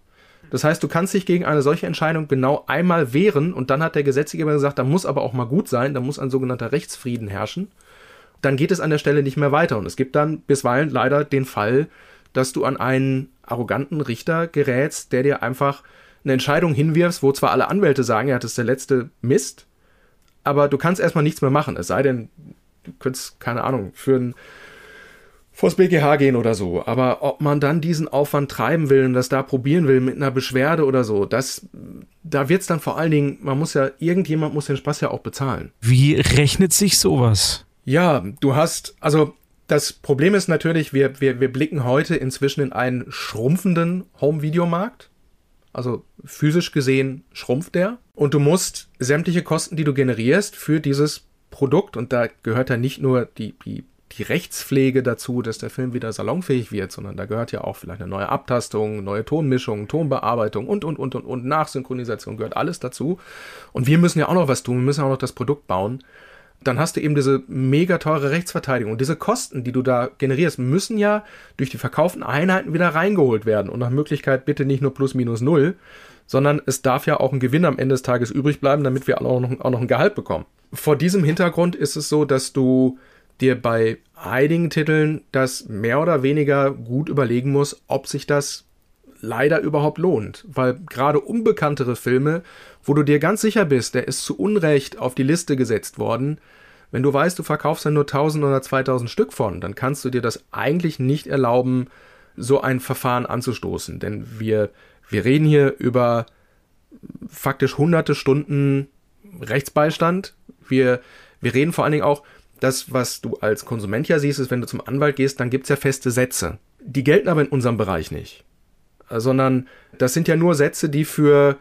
Das heißt, du kannst dich gegen eine solche Entscheidung genau einmal wehren und dann hat der Gesetzgeber gesagt, da muss aber auch mal gut sein, da muss ein sogenannter Rechtsfrieden herrschen dann geht es an der Stelle nicht mehr weiter. Und es gibt dann bisweilen leider den Fall, dass du an einen arroganten Richter gerätst, der dir einfach eine Entscheidung hinwirfst, wo zwar alle Anwälte sagen, ja, das ist der letzte Mist, aber du kannst erstmal nichts mehr machen. Es sei denn, du könntest, keine Ahnung, für ein vors BGH gehen oder so. Aber ob man dann diesen Aufwand treiben will und das da probieren will mit einer Beschwerde oder so, das, da wird es dann vor allen Dingen, man muss ja, irgendjemand muss den Spaß ja auch bezahlen. Wie rechnet sich sowas? Ja, du hast, also das Problem ist natürlich, wir, wir, wir blicken heute inzwischen in einen schrumpfenden Home-Videomarkt. Also physisch gesehen schrumpft der. Und du musst sämtliche Kosten, die du generierst für dieses Produkt, und da gehört ja nicht nur die, die, die Rechtspflege dazu, dass der Film wieder salonfähig wird, sondern da gehört ja auch vielleicht eine neue Abtastung, neue Tonmischung, Tonbearbeitung und, und, und, und, und Nachsynchronisation gehört alles dazu. Und wir müssen ja auch noch was tun, wir müssen auch noch das Produkt bauen dann hast du eben diese mega teure Rechtsverteidigung. Und diese Kosten, die du da generierst, müssen ja durch die verkauften Einheiten wieder reingeholt werden. Und nach Möglichkeit bitte nicht nur plus minus null, sondern es darf ja auch ein Gewinn am Ende des Tages übrig bleiben, damit wir auch noch, auch noch ein Gehalt bekommen. Vor diesem Hintergrund ist es so, dass du dir bei einigen Titeln das mehr oder weniger gut überlegen musst, ob sich das leider überhaupt lohnt. Weil gerade unbekanntere Filme, wo du dir ganz sicher bist, der ist zu Unrecht auf die Liste gesetzt worden, wenn du weißt, du verkaufst ja nur 1000 oder 2000 Stück von, dann kannst du dir das eigentlich nicht erlauben, so ein Verfahren anzustoßen. Denn wir, wir reden hier über faktisch hunderte Stunden Rechtsbeistand. Wir, wir reden vor allen Dingen auch, das, was du als Konsument ja siehst, ist, wenn du zum Anwalt gehst, dann gibt es ja feste Sätze. Die gelten aber in unserem Bereich nicht sondern das sind ja nur Sätze, die für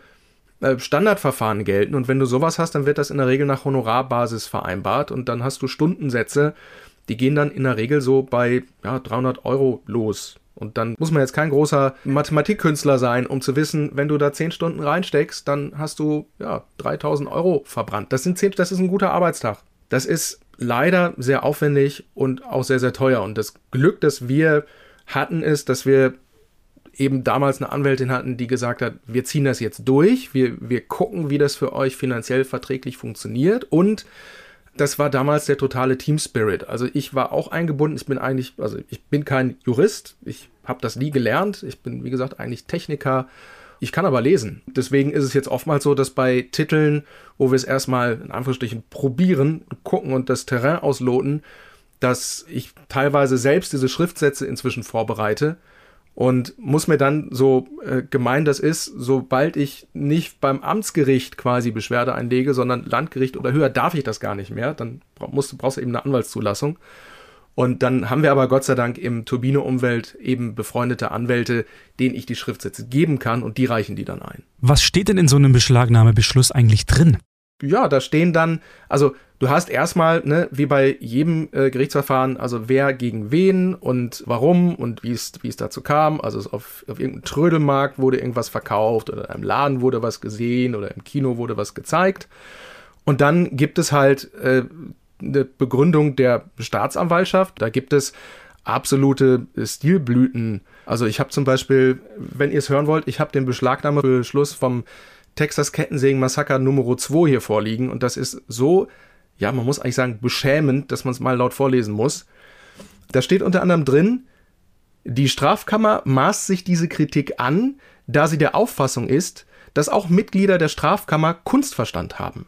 Standardverfahren gelten. Und wenn du sowas hast, dann wird das in der Regel nach Honorarbasis vereinbart und dann hast du Stundensätze, die gehen dann in der Regel so bei ja, 300 Euro los. Und dann muss man jetzt kein großer Mathematikkünstler sein, um zu wissen, wenn du da 10 Stunden reinsteckst, dann hast du ja 3000 Euro verbrannt. Das, sind 10, das ist ein guter Arbeitstag. Das ist leider sehr aufwendig und auch sehr, sehr teuer. Und das Glück, das wir hatten, ist, dass wir eben damals eine Anwältin hatten, die gesagt hat, wir ziehen das jetzt durch, wir, wir gucken, wie das für euch finanziell verträglich funktioniert. Und das war damals der totale Team Spirit. Also ich war auch eingebunden, ich bin eigentlich, also ich bin kein Jurist, ich habe das nie gelernt, ich bin wie gesagt eigentlich Techniker, ich kann aber lesen. Deswegen ist es jetzt oftmals so, dass bei Titeln, wo wir es erstmal in Anführungsstrichen probieren, gucken und das Terrain ausloten, dass ich teilweise selbst diese Schriftsätze inzwischen vorbereite und muss mir dann, so äh, gemein das ist, sobald ich nicht beim Amtsgericht quasi Beschwerde einlege, sondern Landgericht oder höher, darf ich das gar nicht mehr. Dann musst, brauchst du eben eine Anwaltszulassung. Und dann haben wir aber Gott sei Dank im Turbine-Umwelt eben befreundete Anwälte, denen ich die Schriftsätze geben kann und die reichen die dann ein. Was steht denn in so einem Beschlagnahmebeschluss eigentlich drin? Ja, da stehen dann, also du hast erstmal, ne, wie bei jedem äh, Gerichtsverfahren, also wer gegen wen und warum und wie es dazu kam. Also auf, auf irgendeinem Trödelmarkt wurde irgendwas verkauft oder in einem Laden wurde was gesehen oder im Kino wurde was gezeigt. Und dann gibt es halt äh, eine Begründung der Staatsanwaltschaft. Da gibt es absolute Stilblüten. Also ich habe zum Beispiel, wenn ihr es hören wollt, ich habe den Beschlagnahmebeschluss vom Texas Kettensägen Massaker Nummer 2 hier vorliegen und das ist so ja, man muss eigentlich sagen, beschämend, dass man es mal laut vorlesen muss. Da steht unter anderem drin, die Strafkammer maßt sich diese Kritik an, da sie der Auffassung ist, dass auch Mitglieder der Strafkammer Kunstverstand haben.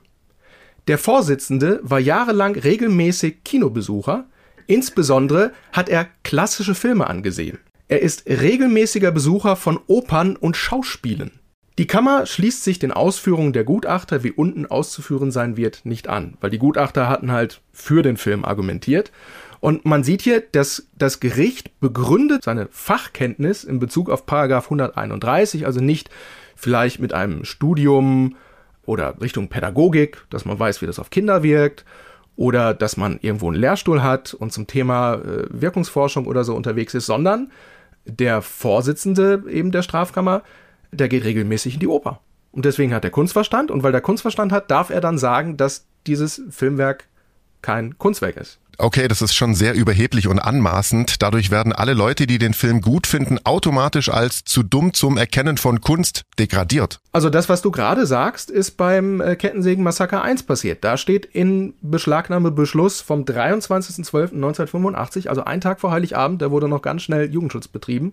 Der Vorsitzende war jahrelang regelmäßig Kinobesucher, insbesondere hat er klassische Filme angesehen. Er ist regelmäßiger Besucher von Opern und Schauspielen. Die Kammer schließt sich den Ausführungen der Gutachter, wie unten auszuführen sein wird, nicht an, weil die Gutachter hatten halt für den Film argumentiert. Und man sieht hier, dass das Gericht begründet seine Fachkenntnis in Bezug auf Paragraph 131, also nicht vielleicht mit einem Studium oder Richtung Pädagogik, dass man weiß, wie das auf Kinder wirkt, oder dass man irgendwo einen Lehrstuhl hat und zum Thema äh, Wirkungsforschung oder so unterwegs ist, sondern der Vorsitzende eben der Strafkammer der geht regelmäßig in die Oper. Und deswegen hat er Kunstverstand und weil der Kunstverstand hat, darf er dann sagen, dass dieses Filmwerk kein Kunstwerk ist. Okay, das ist schon sehr überheblich und anmaßend. Dadurch werden alle Leute, die den Film gut finden, automatisch als zu dumm zum Erkennen von Kunst degradiert. Also das, was du gerade sagst, ist beim äh, Kettensägen Massaker 1 passiert. Da steht in Beschlagnahmebeschluss vom 23.12.1985, also ein Tag vor Heiligabend, da wurde noch ganz schnell Jugendschutz betrieben.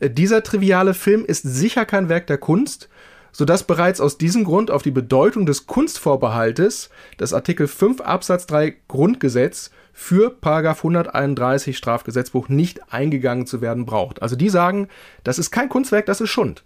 Äh, dieser triviale Film ist sicher kein Werk der Kunst, sodass bereits aus diesem Grund auf die Bedeutung des Kunstvorbehaltes das Artikel 5 Absatz 3 Grundgesetz für Paragraph 131 Strafgesetzbuch nicht eingegangen zu werden braucht. Also die sagen, das ist kein Kunstwerk, das ist Schund.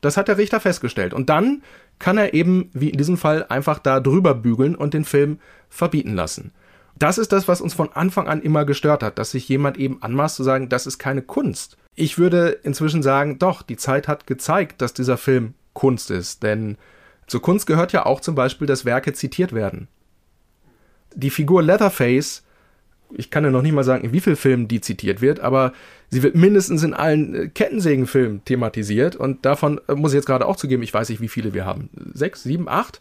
Das hat der Richter festgestellt. Und dann kann er eben, wie in diesem Fall, einfach da drüber bügeln und den Film verbieten lassen. Das ist das, was uns von Anfang an immer gestört hat, dass sich jemand eben anmaßt zu sagen, das ist keine Kunst. Ich würde inzwischen sagen, doch, die Zeit hat gezeigt, dass dieser Film Kunst ist, denn zur Kunst gehört ja auch zum Beispiel, dass Werke zitiert werden. Die Figur Leatherface, ich kann ja noch nicht mal sagen, in wie vielen Filmen die zitiert wird, aber sie wird mindestens in allen äh, Kettensägenfilmen thematisiert und davon äh, muss ich jetzt gerade auch zugeben, ich weiß nicht, wie viele wir haben. Sechs, sieben, acht?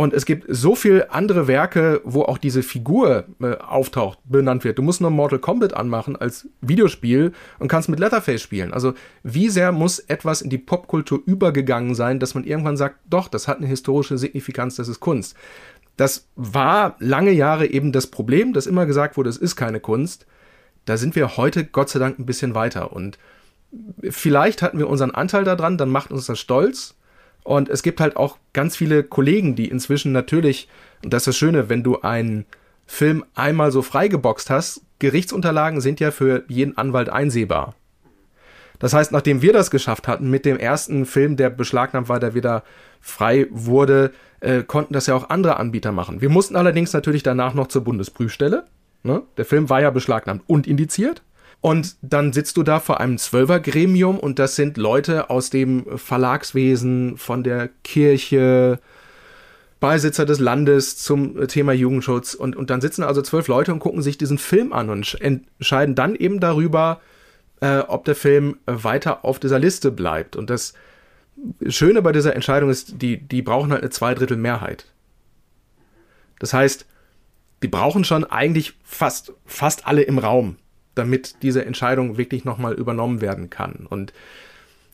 Und es gibt so viel andere Werke, wo auch diese Figur äh, auftaucht, benannt wird. Du musst nur Mortal Kombat anmachen als Videospiel und kannst mit Letterface spielen. Also wie sehr muss etwas in die Popkultur übergegangen sein, dass man irgendwann sagt, doch, das hat eine historische Signifikanz, das ist Kunst. Das war lange Jahre eben das Problem, dass immer gesagt wurde, es ist keine Kunst. Da sind wir heute Gott sei Dank ein bisschen weiter. Und vielleicht hatten wir unseren Anteil daran, dann macht uns das stolz. Und es gibt halt auch ganz viele Kollegen, die inzwischen natürlich, und das ist das Schöne, wenn du einen Film einmal so freigeboxt hast, Gerichtsunterlagen sind ja für jeden Anwalt einsehbar. Das heißt, nachdem wir das geschafft hatten, mit dem ersten Film, der beschlagnahmt war, der wieder frei wurde, äh, konnten das ja auch andere Anbieter machen. Wir mussten allerdings natürlich danach noch zur Bundesprüfstelle. Ne? Der Film war ja beschlagnahmt und indiziert. Und dann sitzt du da vor einem Zwölfergremium und das sind Leute aus dem Verlagswesen, von der Kirche, Beisitzer des Landes zum Thema Jugendschutz. Und, und dann sitzen also zwölf Leute und gucken sich diesen Film an und entscheiden dann eben darüber, äh, ob der Film weiter auf dieser Liste bleibt. Und das Schöne bei dieser Entscheidung ist, die, die brauchen halt eine Zweidrittelmehrheit. Das heißt, die brauchen schon eigentlich fast, fast alle im Raum, damit diese Entscheidung wirklich nochmal übernommen werden kann. Und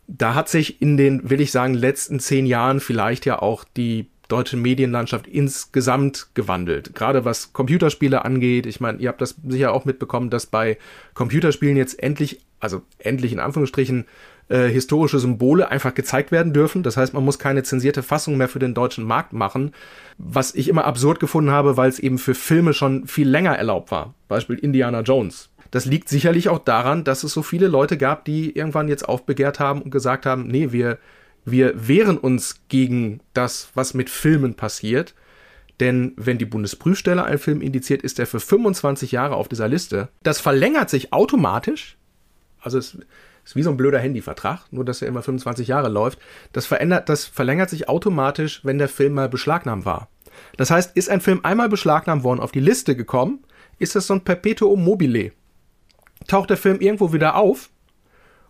da hat sich in den, will ich sagen, letzten zehn Jahren vielleicht ja auch die deutsche Medienlandschaft insgesamt gewandelt. Gerade was Computerspiele angeht. Ich meine, ihr habt das sicher auch mitbekommen, dass bei Computerspielen jetzt endlich, also endlich in Anführungsstrichen, äh, historische Symbole einfach gezeigt werden dürfen. Das heißt, man muss keine zensierte Fassung mehr für den deutschen Markt machen, was ich immer absurd gefunden habe, weil es eben für Filme schon viel länger erlaubt war. Beispiel Indiana Jones. Das liegt sicherlich auch daran, dass es so viele Leute gab, die irgendwann jetzt aufbegehrt haben und gesagt haben, nee, wir, wir wehren uns gegen das, was mit Filmen passiert. Denn wenn die Bundesprüfstelle einen Film indiziert, ist er für 25 Jahre auf dieser Liste. Das verlängert sich automatisch. Also es ist wie so ein blöder Handyvertrag, nur dass er immer 25 Jahre läuft. Das, verändert, das verlängert sich automatisch, wenn der Film mal beschlagnahmt war. Das heißt, ist ein Film einmal beschlagnahmt worden, auf die Liste gekommen, ist das so ein Perpetuum mobile. Taucht der Film irgendwo wieder auf,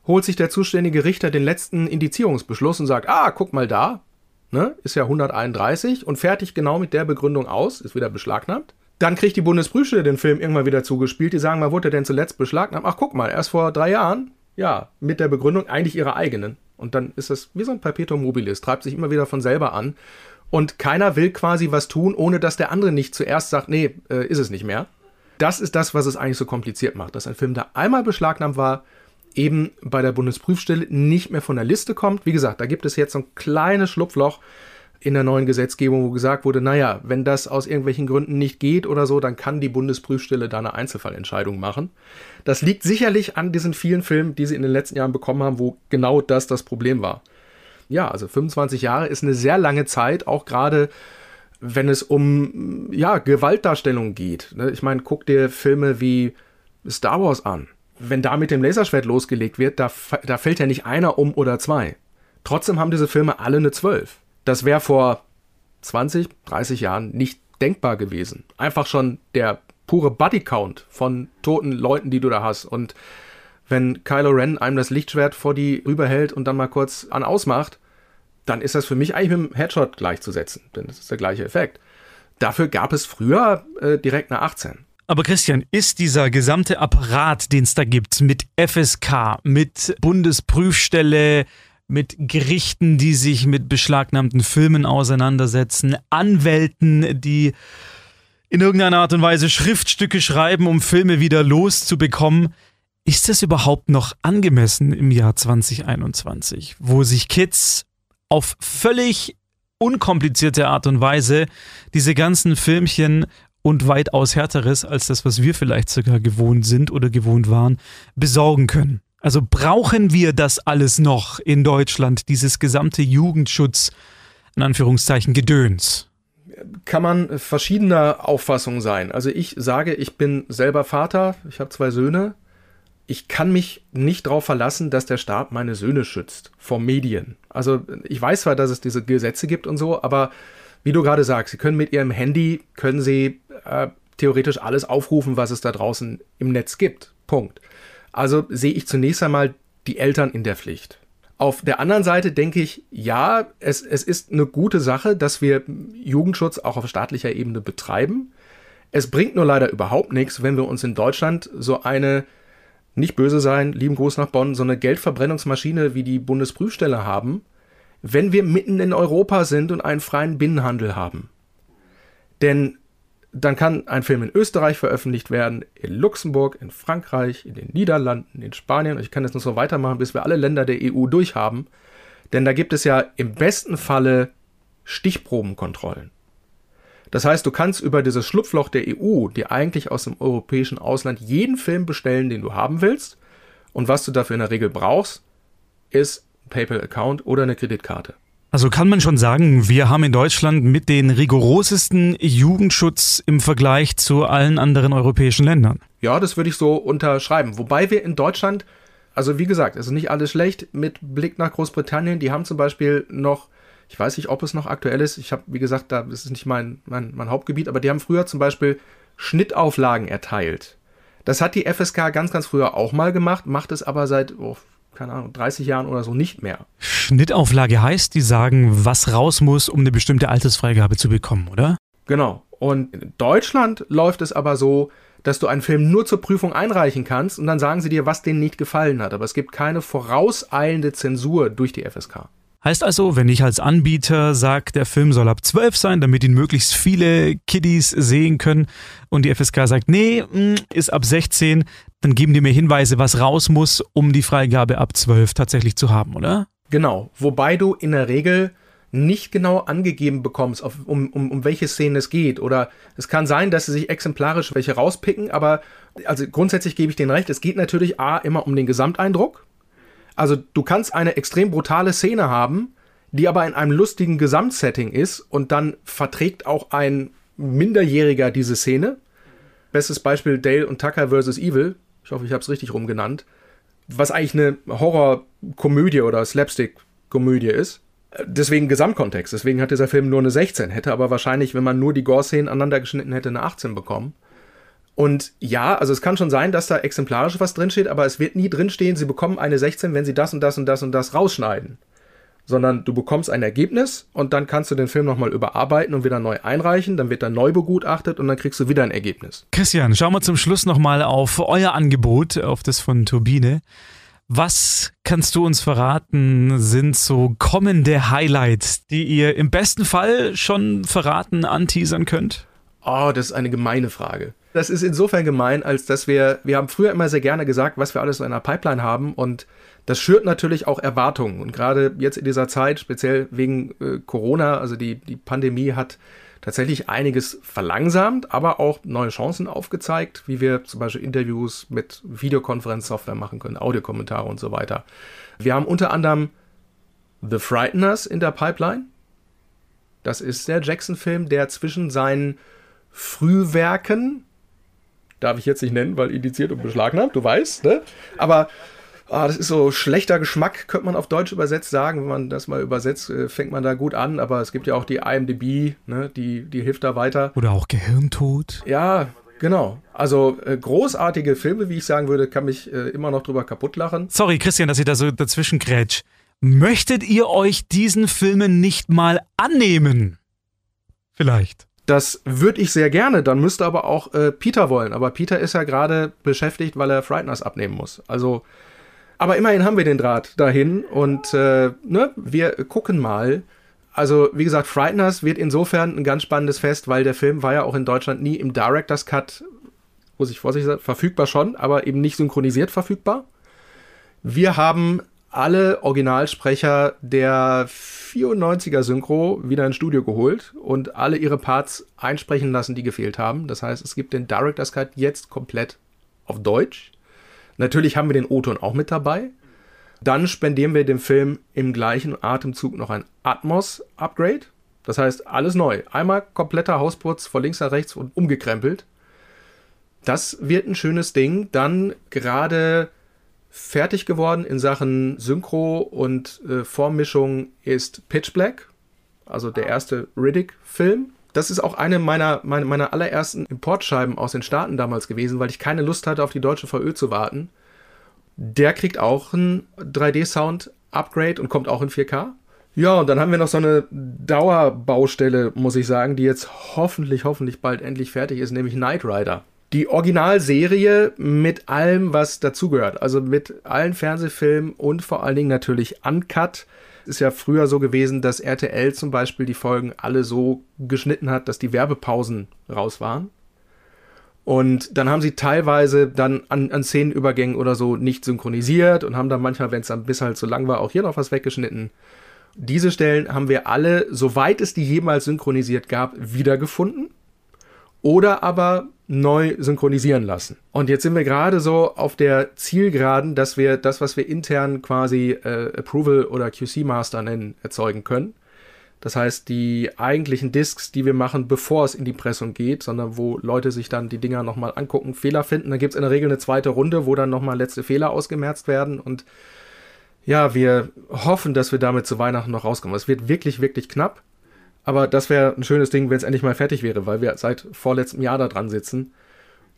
holt sich der zuständige Richter den letzten Indizierungsbeschluss und sagt, ah, guck mal da, ne, ist ja 131 und fertig genau mit der Begründung aus, ist wieder beschlagnahmt. Dann kriegt die Bundesprüfstelle den Film irgendwann wieder zugespielt. Die sagen, mal wurde er denn zuletzt beschlagnahmt? Ach, guck mal, erst vor drei Jahren ja, mit der Begründung eigentlich ihrer eigenen. Und dann ist das wie so ein Perpetuum mobile, es treibt sich immer wieder von selber an. Und keiner will quasi was tun, ohne dass der andere nicht zuerst sagt, nee, äh, ist es nicht mehr. Das ist das, was es eigentlich so kompliziert macht, dass ein Film, der einmal beschlagnahmt war, eben bei der Bundesprüfstelle nicht mehr von der Liste kommt. Wie gesagt, da gibt es jetzt so ein kleines Schlupfloch, in der neuen Gesetzgebung, wo gesagt wurde, naja, wenn das aus irgendwelchen Gründen nicht geht oder so, dann kann die Bundesprüfstelle da eine Einzelfallentscheidung machen. Das liegt sicherlich an diesen vielen Filmen, die sie in den letzten Jahren bekommen haben, wo genau das das Problem war. Ja, also 25 Jahre ist eine sehr lange Zeit, auch gerade wenn es um ja, Gewaltdarstellung geht. Ne? Ich meine, guck dir Filme wie Star Wars an. Wenn da mit dem Laserschwert losgelegt wird, da, da fällt ja nicht einer um oder zwei. Trotzdem haben diese Filme alle eine 12. Das wäre vor 20, 30 Jahren nicht denkbar gewesen. Einfach schon der pure Bodycount von toten Leuten, die du da hast. Und wenn Kylo Ren einem das Lichtschwert vor die rüberhält und dann mal kurz an ausmacht, dann ist das für mich eigentlich mit dem Headshot gleichzusetzen. Denn das ist der gleiche Effekt. Dafür gab es früher äh, direkt eine 18. Aber Christian, ist dieser gesamte Apparat, den es da gibt, mit FSK, mit Bundesprüfstelle, mit Gerichten, die sich mit beschlagnahmten Filmen auseinandersetzen, Anwälten, die in irgendeiner Art und Weise Schriftstücke schreiben, um Filme wieder loszubekommen. Ist das überhaupt noch angemessen im Jahr 2021, wo sich Kids auf völlig unkomplizierte Art und Weise diese ganzen Filmchen und weitaus härteres als das, was wir vielleicht sogar gewohnt sind oder gewohnt waren, besorgen können? Also brauchen wir das alles noch in Deutschland, dieses gesamte Jugendschutz, in Anführungszeichen, Gedöns? Kann man verschiedener Auffassung sein. Also ich sage, ich bin selber Vater, ich habe zwei Söhne. Ich kann mich nicht darauf verlassen, dass der Staat meine Söhne schützt vor Medien. Also ich weiß zwar, dass es diese Gesetze gibt und so, aber wie du gerade sagst, sie können mit ihrem Handy, können sie äh, theoretisch alles aufrufen, was es da draußen im Netz gibt. Punkt. Also sehe ich zunächst einmal die Eltern in der Pflicht. Auf der anderen Seite denke ich, ja, es, es ist eine gute Sache, dass wir Jugendschutz auch auf staatlicher Ebene betreiben. Es bringt nur leider überhaupt nichts, wenn wir uns in Deutschland so eine, nicht böse sein, lieben Gruß nach Bonn, so eine Geldverbrennungsmaschine wie die Bundesprüfstelle haben, wenn wir mitten in Europa sind und einen freien Binnenhandel haben. Denn dann kann ein Film in Österreich veröffentlicht werden, in Luxemburg, in Frankreich, in den Niederlanden, in Spanien. Ich kann jetzt noch so weitermachen, bis wir alle Länder der EU durchhaben. Denn da gibt es ja im besten Falle Stichprobenkontrollen. Das heißt, du kannst über dieses Schlupfloch der EU, die eigentlich aus dem europäischen Ausland, jeden Film bestellen, den du haben willst. Und was du dafür in der Regel brauchst, ist ein PayPal-Account oder eine Kreditkarte. Also kann man schon sagen, wir haben in Deutschland mit den rigorosesten Jugendschutz im Vergleich zu allen anderen europäischen Ländern. Ja, das würde ich so unterschreiben. Wobei wir in Deutschland, also wie gesagt, es ist nicht alles schlecht mit Blick nach Großbritannien. Die haben zum Beispiel noch, ich weiß nicht, ob es noch aktuell ist. Ich habe, wie gesagt, da ist es nicht mein, mein, mein Hauptgebiet, aber die haben früher zum Beispiel Schnittauflagen erteilt. Das hat die FSK ganz, ganz früher auch mal gemacht, macht es aber seit, oh, keine Ahnung, 30 Jahren oder so nicht mehr. Schnittauflage heißt, die sagen, was raus muss, um eine bestimmte Altersfreigabe zu bekommen, oder? Genau. Und in Deutschland läuft es aber so, dass du einen Film nur zur Prüfung einreichen kannst und dann sagen sie dir, was denen nicht gefallen hat. Aber es gibt keine vorauseilende Zensur durch die FSK. Heißt also, wenn ich als Anbieter sage, der Film soll ab 12 sein, damit ihn möglichst viele Kiddies sehen können und die FSK sagt, nee, mm, ist ab 16, dann geben die mir Hinweise, was raus muss, um die Freigabe ab 12 tatsächlich zu haben, oder? Genau, wobei du in der Regel nicht genau angegeben bekommst, auf, um, um, um welche Szenen es geht. Oder es kann sein, dass sie sich exemplarisch welche rauspicken, aber also grundsätzlich gebe ich denen recht, es geht natürlich A immer um den Gesamteindruck. Also du kannst eine extrem brutale Szene haben, die aber in einem lustigen Gesamtsetting ist und dann verträgt auch ein Minderjähriger diese Szene. Bestes Beispiel Dale und Tucker vs. Evil. Ich hoffe, ich habe es richtig rumgenannt. Was eigentlich eine Horrorkomödie oder Slapstick-Komödie ist deswegen Gesamtkontext. Deswegen hat dieser Film nur eine 16, hätte aber wahrscheinlich, wenn man nur die Gore-Szenen aneinander geschnitten hätte, eine 18 bekommen. Und ja, also es kann schon sein, dass da exemplarisch was drinsteht, aber es wird nie drinstehen, sie bekommen eine 16, wenn sie das und das und das und das rausschneiden. Sondern du bekommst ein Ergebnis und dann kannst du den Film nochmal überarbeiten und wieder neu einreichen, dann wird er neu begutachtet und dann kriegst du wieder ein Ergebnis. Christian, schauen wir zum Schluss nochmal auf euer Angebot, auf das von Turbine. Was kannst du uns verraten, sind so kommende Highlights, die ihr im besten Fall schon verraten, anteasern könnt? Oh, das ist eine gemeine Frage. Das ist insofern gemein, als dass wir, wir haben früher immer sehr gerne gesagt, was wir alles in einer Pipeline haben und das schürt natürlich auch Erwartungen. Und gerade jetzt in dieser Zeit, speziell wegen äh, Corona, also die, die Pandemie hat tatsächlich einiges verlangsamt, aber auch neue Chancen aufgezeigt, wie wir zum Beispiel Interviews mit Videokonferenzsoftware machen können, Audiokommentare und so weiter. Wir haben unter anderem The Frighteners in der Pipeline. Das ist der Jackson-Film, der zwischen seinen Frühwerken, darf ich jetzt nicht nennen, weil indiziert und beschlagnahmt, du weißt, ne? Aber ah, das ist so schlechter Geschmack, könnte man auf Deutsch übersetzt sagen. Wenn man das mal übersetzt, äh, fängt man da gut an. Aber es gibt ja auch die IMDb, ne, die, die hilft da weiter. Oder auch Gehirntod. Ja, Genau. Also äh, großartige Filme, wie ich sagen würde, kann mich äh, immer noch drüber kaputt lachen. Sorry, Christian, dass ich da so dazwischen grätsch. Möchtet ihr euch diesen Filmen nicht mal annehmen? Vielleicht. Das würde ich sehr gerne, dann müsste aber auch äh, Peter wollen. Aber Peter ist ja gerade beschäftigt, weil er Frighteners abnehmen muss. Also aber immerhin haben wir den Draht dahin und äh, ne, wir gucken mal. Also, wie gesagt, Frighteners wird insofern ein ganz spannendes Fest, weil der Film war ja auch in Deutschland nie im Director's Cut, muss ich vorsichtig sagen, verfügbar schon, aber eben nicht synchronisiert verfügbar. Wir haben alle Originalsprecher der 94er Synchro wieder ins Studio geholt und alle ihre Parts einsprechen lassen, die gefehlt haben. Das heißt, es gibt den Director's Cut jetzt komplett auf Deutsch. Natürlich haben wir den O-Ton auch mit dabei. Dann spendieren wir dem Film im gleichen Atemzug noch ein Atmos-Upgrade. Das heißt, alles neu. Einmal kompletter Hausputz von links nach rechts und umgekrempelt. Das wird ein schönes Ding. Dann gerade fertig geworden in Sachen Synchro und äh, Vormischung ist Pitch Black, also der erste Riddick-Film. Das ist auch eine meiner, meiner, meiner allerersten Importscheiben aus den Staaten damals gewesen, weil ich keine Lust hatte, auf die deutsche VÖ zu warten. Der kriegt auch ein 3D-Sound-Upgrade und kommt auch in 4K. Ja, und dann haben wir noch so eine Dauerbaustelle, muss ich sagen, die jetzt hoffentlich, hoffentlich bald endlich fertig ist, nämlich Knight Rider. Die Originalserie mit allem, was dazugehört. Also mit allen Fernsehfilmen und vor allen Dingen natürlich Uncut ist ja früher so gewesen, dass RTL zum Beispiel die Folgen alle so geschnitten hat, dass die Werbepausen raus waren. Und dann haben sie teilweise dann an, an Szenenübergängen oder so nicht synchronisiert und haben dann manchmal, wenn es dann bis halt zu lang war, auch hier noch was weggeschnitten. Diese Stellen haben wir alle, soweit es die jemals synchronisiert gab, wiedergefunden. Oder aber neu synchronisieren lassen. Und jetzt sind wir gerade so auf der Zielgeraden, dass wir das, was wir intern quasi äh, Approval oder QC Master nennen, erzeugen können. Das heißt, die eigentlichen Discs, die wir machen, bevor es in die Pressung geht, sondern wo Leute sich dann die Dinger nochmal angucken, Fehler finden. Dann gibt es in der Regel eine zweite Runde, wo dann nochmal letzte Fehler ausgemerzt werden. Und ja, wir hoffen, dass wir damit zu Weihnachten noch rauskommen. Es wird wirklich, wirklich knapp. Aber das wäre ein schönes Ding, wenn es endlich mal fertig wäre, weil wir seit vorletztem Jahr da dran sitzen.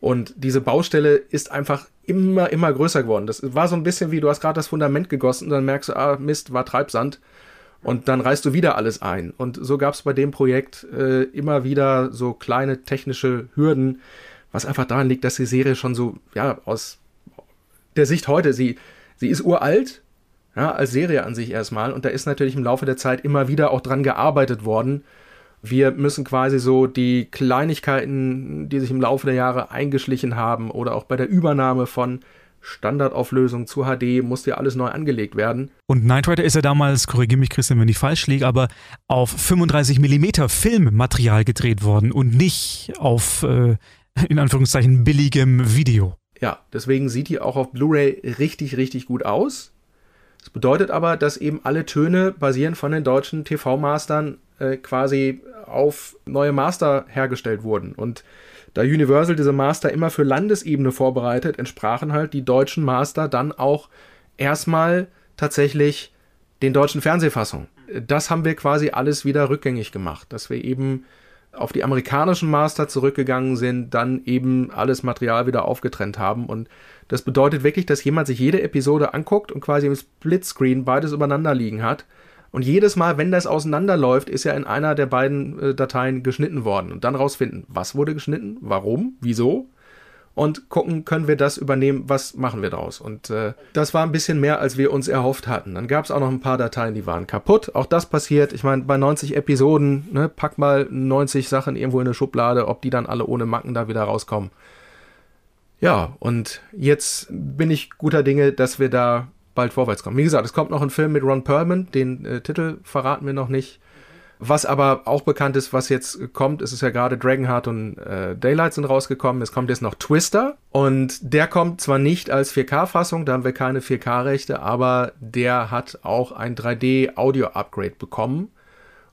Und diese Baustelle ist einfach immer, immer größer geworden. Das war so ein bisschen wie, du hast gerade das Fundament gegossen dann merkst du, ah, Mist, war Treibsand und dann reißt du wieder alles ein. Und so gab es bei dem Projekt äh, immer wieder so kleine technische Hürden, was einfach daran liegt, dass die Serie schon so, ja, aus der Sicht heute, sie, sie ist uralt, ja, als Serie an sich erstmal. Und da ist natürlich im Laufe der Zeit immer wieder auch dran gearbeitet worden. Wir müssen quasi so die Kleinigkeiten, die sich im Laufe der Jahre eingeschlichen haben oder auch bei der Übernahme von Standardauflösung zu HD musste ja alles neu angelegt werden. Und Knight Rider ist ja damals, korrigiere mich Christian, wenn ich falsch liege, aber auf 35 mm Filmmaterial gedreht worden und nicht auf, äh, in Anführungszeichen, billigem Video. Ja, deswegen sieht die auch auf Blu-ray richtig, richtig gut aus. Das bedeutet aber, dass eben alle Töne basieren von den deutschen TV-Mastern äh, quasi auf neue Master hergestellt wurden. Und da Universal diese Master immer für Landesebene vorbereitet, entsprachen halt die deutschen Master dann auch erstmal tatsächlich den deutschen Fernsehfassungen. Das haben wir quasi alles wieder rückgängig gemacht, dass wir eben auf die amerikanischen Master zurückgegangen sind, dann eben alles Material wieder aufgetrennt haben. Und das bedeutet wirklich, dass jemand sich jede Episode anguckt und quasi im Splitscreen beides übereinander liegen hat und jedes Mal, wenn das auseinanderläuft, ist ja in einer der beiden äh, Dateien geschnitten worden. Und dann rausfinden, was wurde geschnitten, warum, wieso. Und gucken, können wir das übernehmen, was machen wir daraus. Und äh, das war ein bisschen mehr, als wir uns erhofft hatten. Dann gab es auch noch ein paar Dateien, die waren kaputt. Auch das passiert. Ich meine, bei 90 Episoden, ne, pack mal 90 Sachen irgendwo in eine Schublade, ob die dann alle ohne Macken da wieder rauskommen. Ja, und jetzt bin ich guter Dinge, dass wir da bald vorwärts kommen. Wie gesagt, es kommt noch ein Film mit Ron Perlman, den äh, Titel verraten wir noch nicht. Was aber auch bekannt ist, was jetzt kommt, ist es ja gerade Dragonheart und äh, Daylight sind rausgekommen. Es kommt jetzt noch Twister und der kommt zwar nicht als 4K-Fassung, da haben wir keine 4K-Rechte, aber der hat auch ein 3D-Audio-Upgrade bekommen.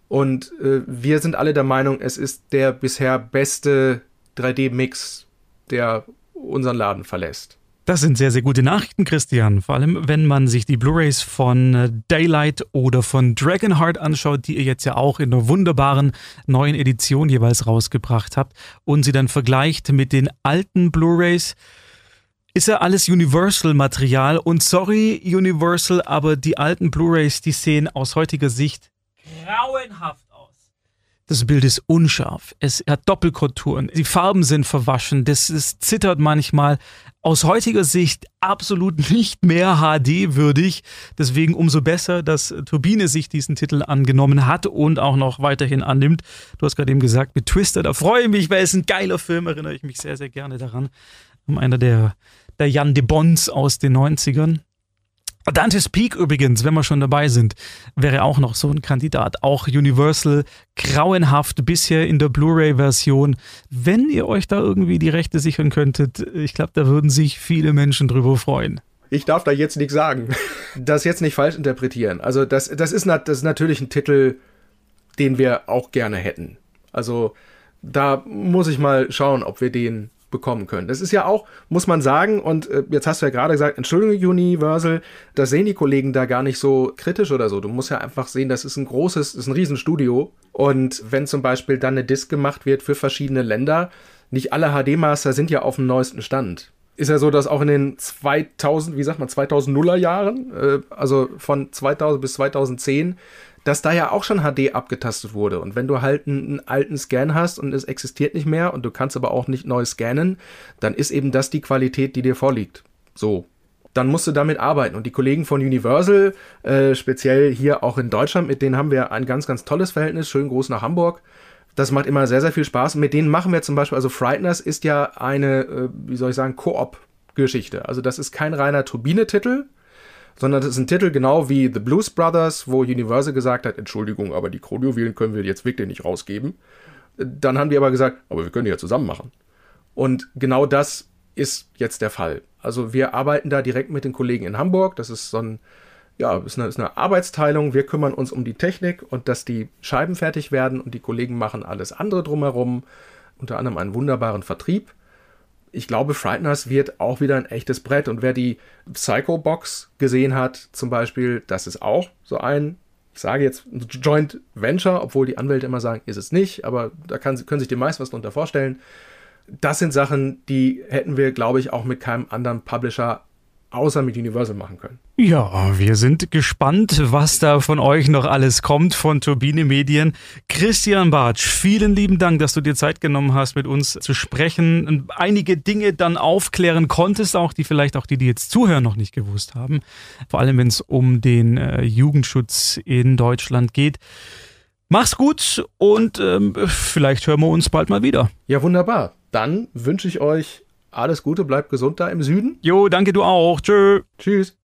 Und äh, wir sind alle der Meinung, es ist der bisher beste 3D-Mix, der unseren Laden verlässt. Das sind sehr, sehr gute Nachrichten, Christian. Vor allem, wenn man sich die Blu-rays von äh, Daylight oder von Dragonheart anschaut, die ihr jetzt ja auch in einer wunderbaren neuen Edition jeweils rausgebracht habt und sie dann vergleicht mit den alten Blu-rays. Ist ja alles Universal-Material und sorry, Universal, aber die alten Blu-rays, die sehen aus heutiger Sicht grauenhaft das Bild ist unscharf. Es hat Doppelkonturen. Die Farben sind verwaschen. Das, das zittert manchmal. Aus heutiger Sicht absolut nicht mehr HD-würdig. Deswegen umso besser, dass Turbine sich diesen Titel angenommen hat und auch noch weiterhin annimmt. Du hast gerade eben gesagt, mit Twister, da freue ich mich, weil es ein geiler Film, erinnere ich mich sehr, sehr gerne daran. Einer der, der Jan de Bons aus den 90ern. Dante's Peak übrigens, wenn wir schon dabei sind, wäre auch noch so ein Kandidat. Auch Universal, grauenhaft bisher in der Blu-ray-Version. Wenn ihr euch da irgendwie die Rechte sichern könntet, ich glaube, da würden sich viele Menschen drüber freuen. Ich darf da jetzt nichts sagen. Das jetzt nicht falsch interpretieren. Also, das, das, ist, das ist natürlich ein Titel, den wir auch gerne hätten. Also, da muss ich mal schauen, ob wir den bekommen können. Das ist ja auch, muss man sagen, und äh, jetzt hast du ja gerade gesagt, Entschuldigung, Universal, das sehen die Kollegen da gar nicht so kritisch oder so. Du musst ja einfach sehen, das ist ein großes, das ist ein Riesenstudio. Und wenn zum Beispiel dann eine Disc gemacht wird für verschiedene Länder, nicht alle HD-Master sind ja auf dem neuesten Stand. Ist ja so, dass auch in den 2000, wie sagt man, 2000er Jahren, äh, also von 2000 bis 2010, dass da ja auch schon HD abgetastet wurde. Und wenn du halt einen, alten Scan hast und es existiert nicht mehr und du kannst aber auch nicht neu scannen, dann ist eben das die Qualität, die dir vorliegt. So. Dann musst du damit arbeiten. Und die Kollegen von Universal, äh, speziell hier auch in Deutschland, mit denen haben wir ein ganz, ganz tolles Verhältnis. Schön groß nach Hamburg. Das macht immer sehr, sehr viel Spaß. Und mit denen machen wir zum Beispiel, also Frighteners ist ja eine, äh, wie soll ich sagen, Koop-Geschichte. Also das ist kein reiner Turbine-Titel, sondern das ist ein Titel genau wie The Blues Brothers, wo Universal gesagt hat, Entschuldigung, aber die Kronjuwelen können wir jetzt wirklich nicht rausgeben. Dann haben die aber gesagt, aber wir können die ja zusammen machen. Und genau das ist jetzt der Fall. Also wir arbeiten da direkt mit den Kollegen in Hamburg. Das ist so ein ja, ist eine, ist eine Arbeitsteilung. Wir kümmern uns um die Technik und dass die Scheiben fertig werden und die Kollegen machen alles andere drumherum, unter anderem einen wunderbaren Vertrieb. Ich glaube, Frighteners wird auch wieder ein echtes Brett. Und wer die Psycho Box gesehen hat, zum Beispiel, das ist auch so ein, ich sage jetzt Joint Venture, obwohl die Anwälte immer sagen, ist es nicht, aber da kann, können sich die meist was darunter vorstellen. Das sind Sachen, die hätten wir, glaube ich, auch mit keinem anderen Publisher außer mit Universal machen können. Ja, wir sind gespannt, was da von euch noch alles kommt von Turbine Medien. Christian Bartsch, vielen lieben Dank, dass du dir Zeit genommen hast, mit uns zu sprechen und einige Dinge dann aufklären konntest, auch die vielleicht auch die, die jetzt zuhören, noch nicht gewusst haben. Vor allem, wenn es um den äh, Jugendschutz in Deutschland geht. Mach's gut und ähm, vielleicht hören wir uns bald mal wieder. Ja, wunderbar. Dann wünsche ich euch alles Gute, bleibt gesund da im Süden. Jo, danke du auch. Tschö. Tschüss.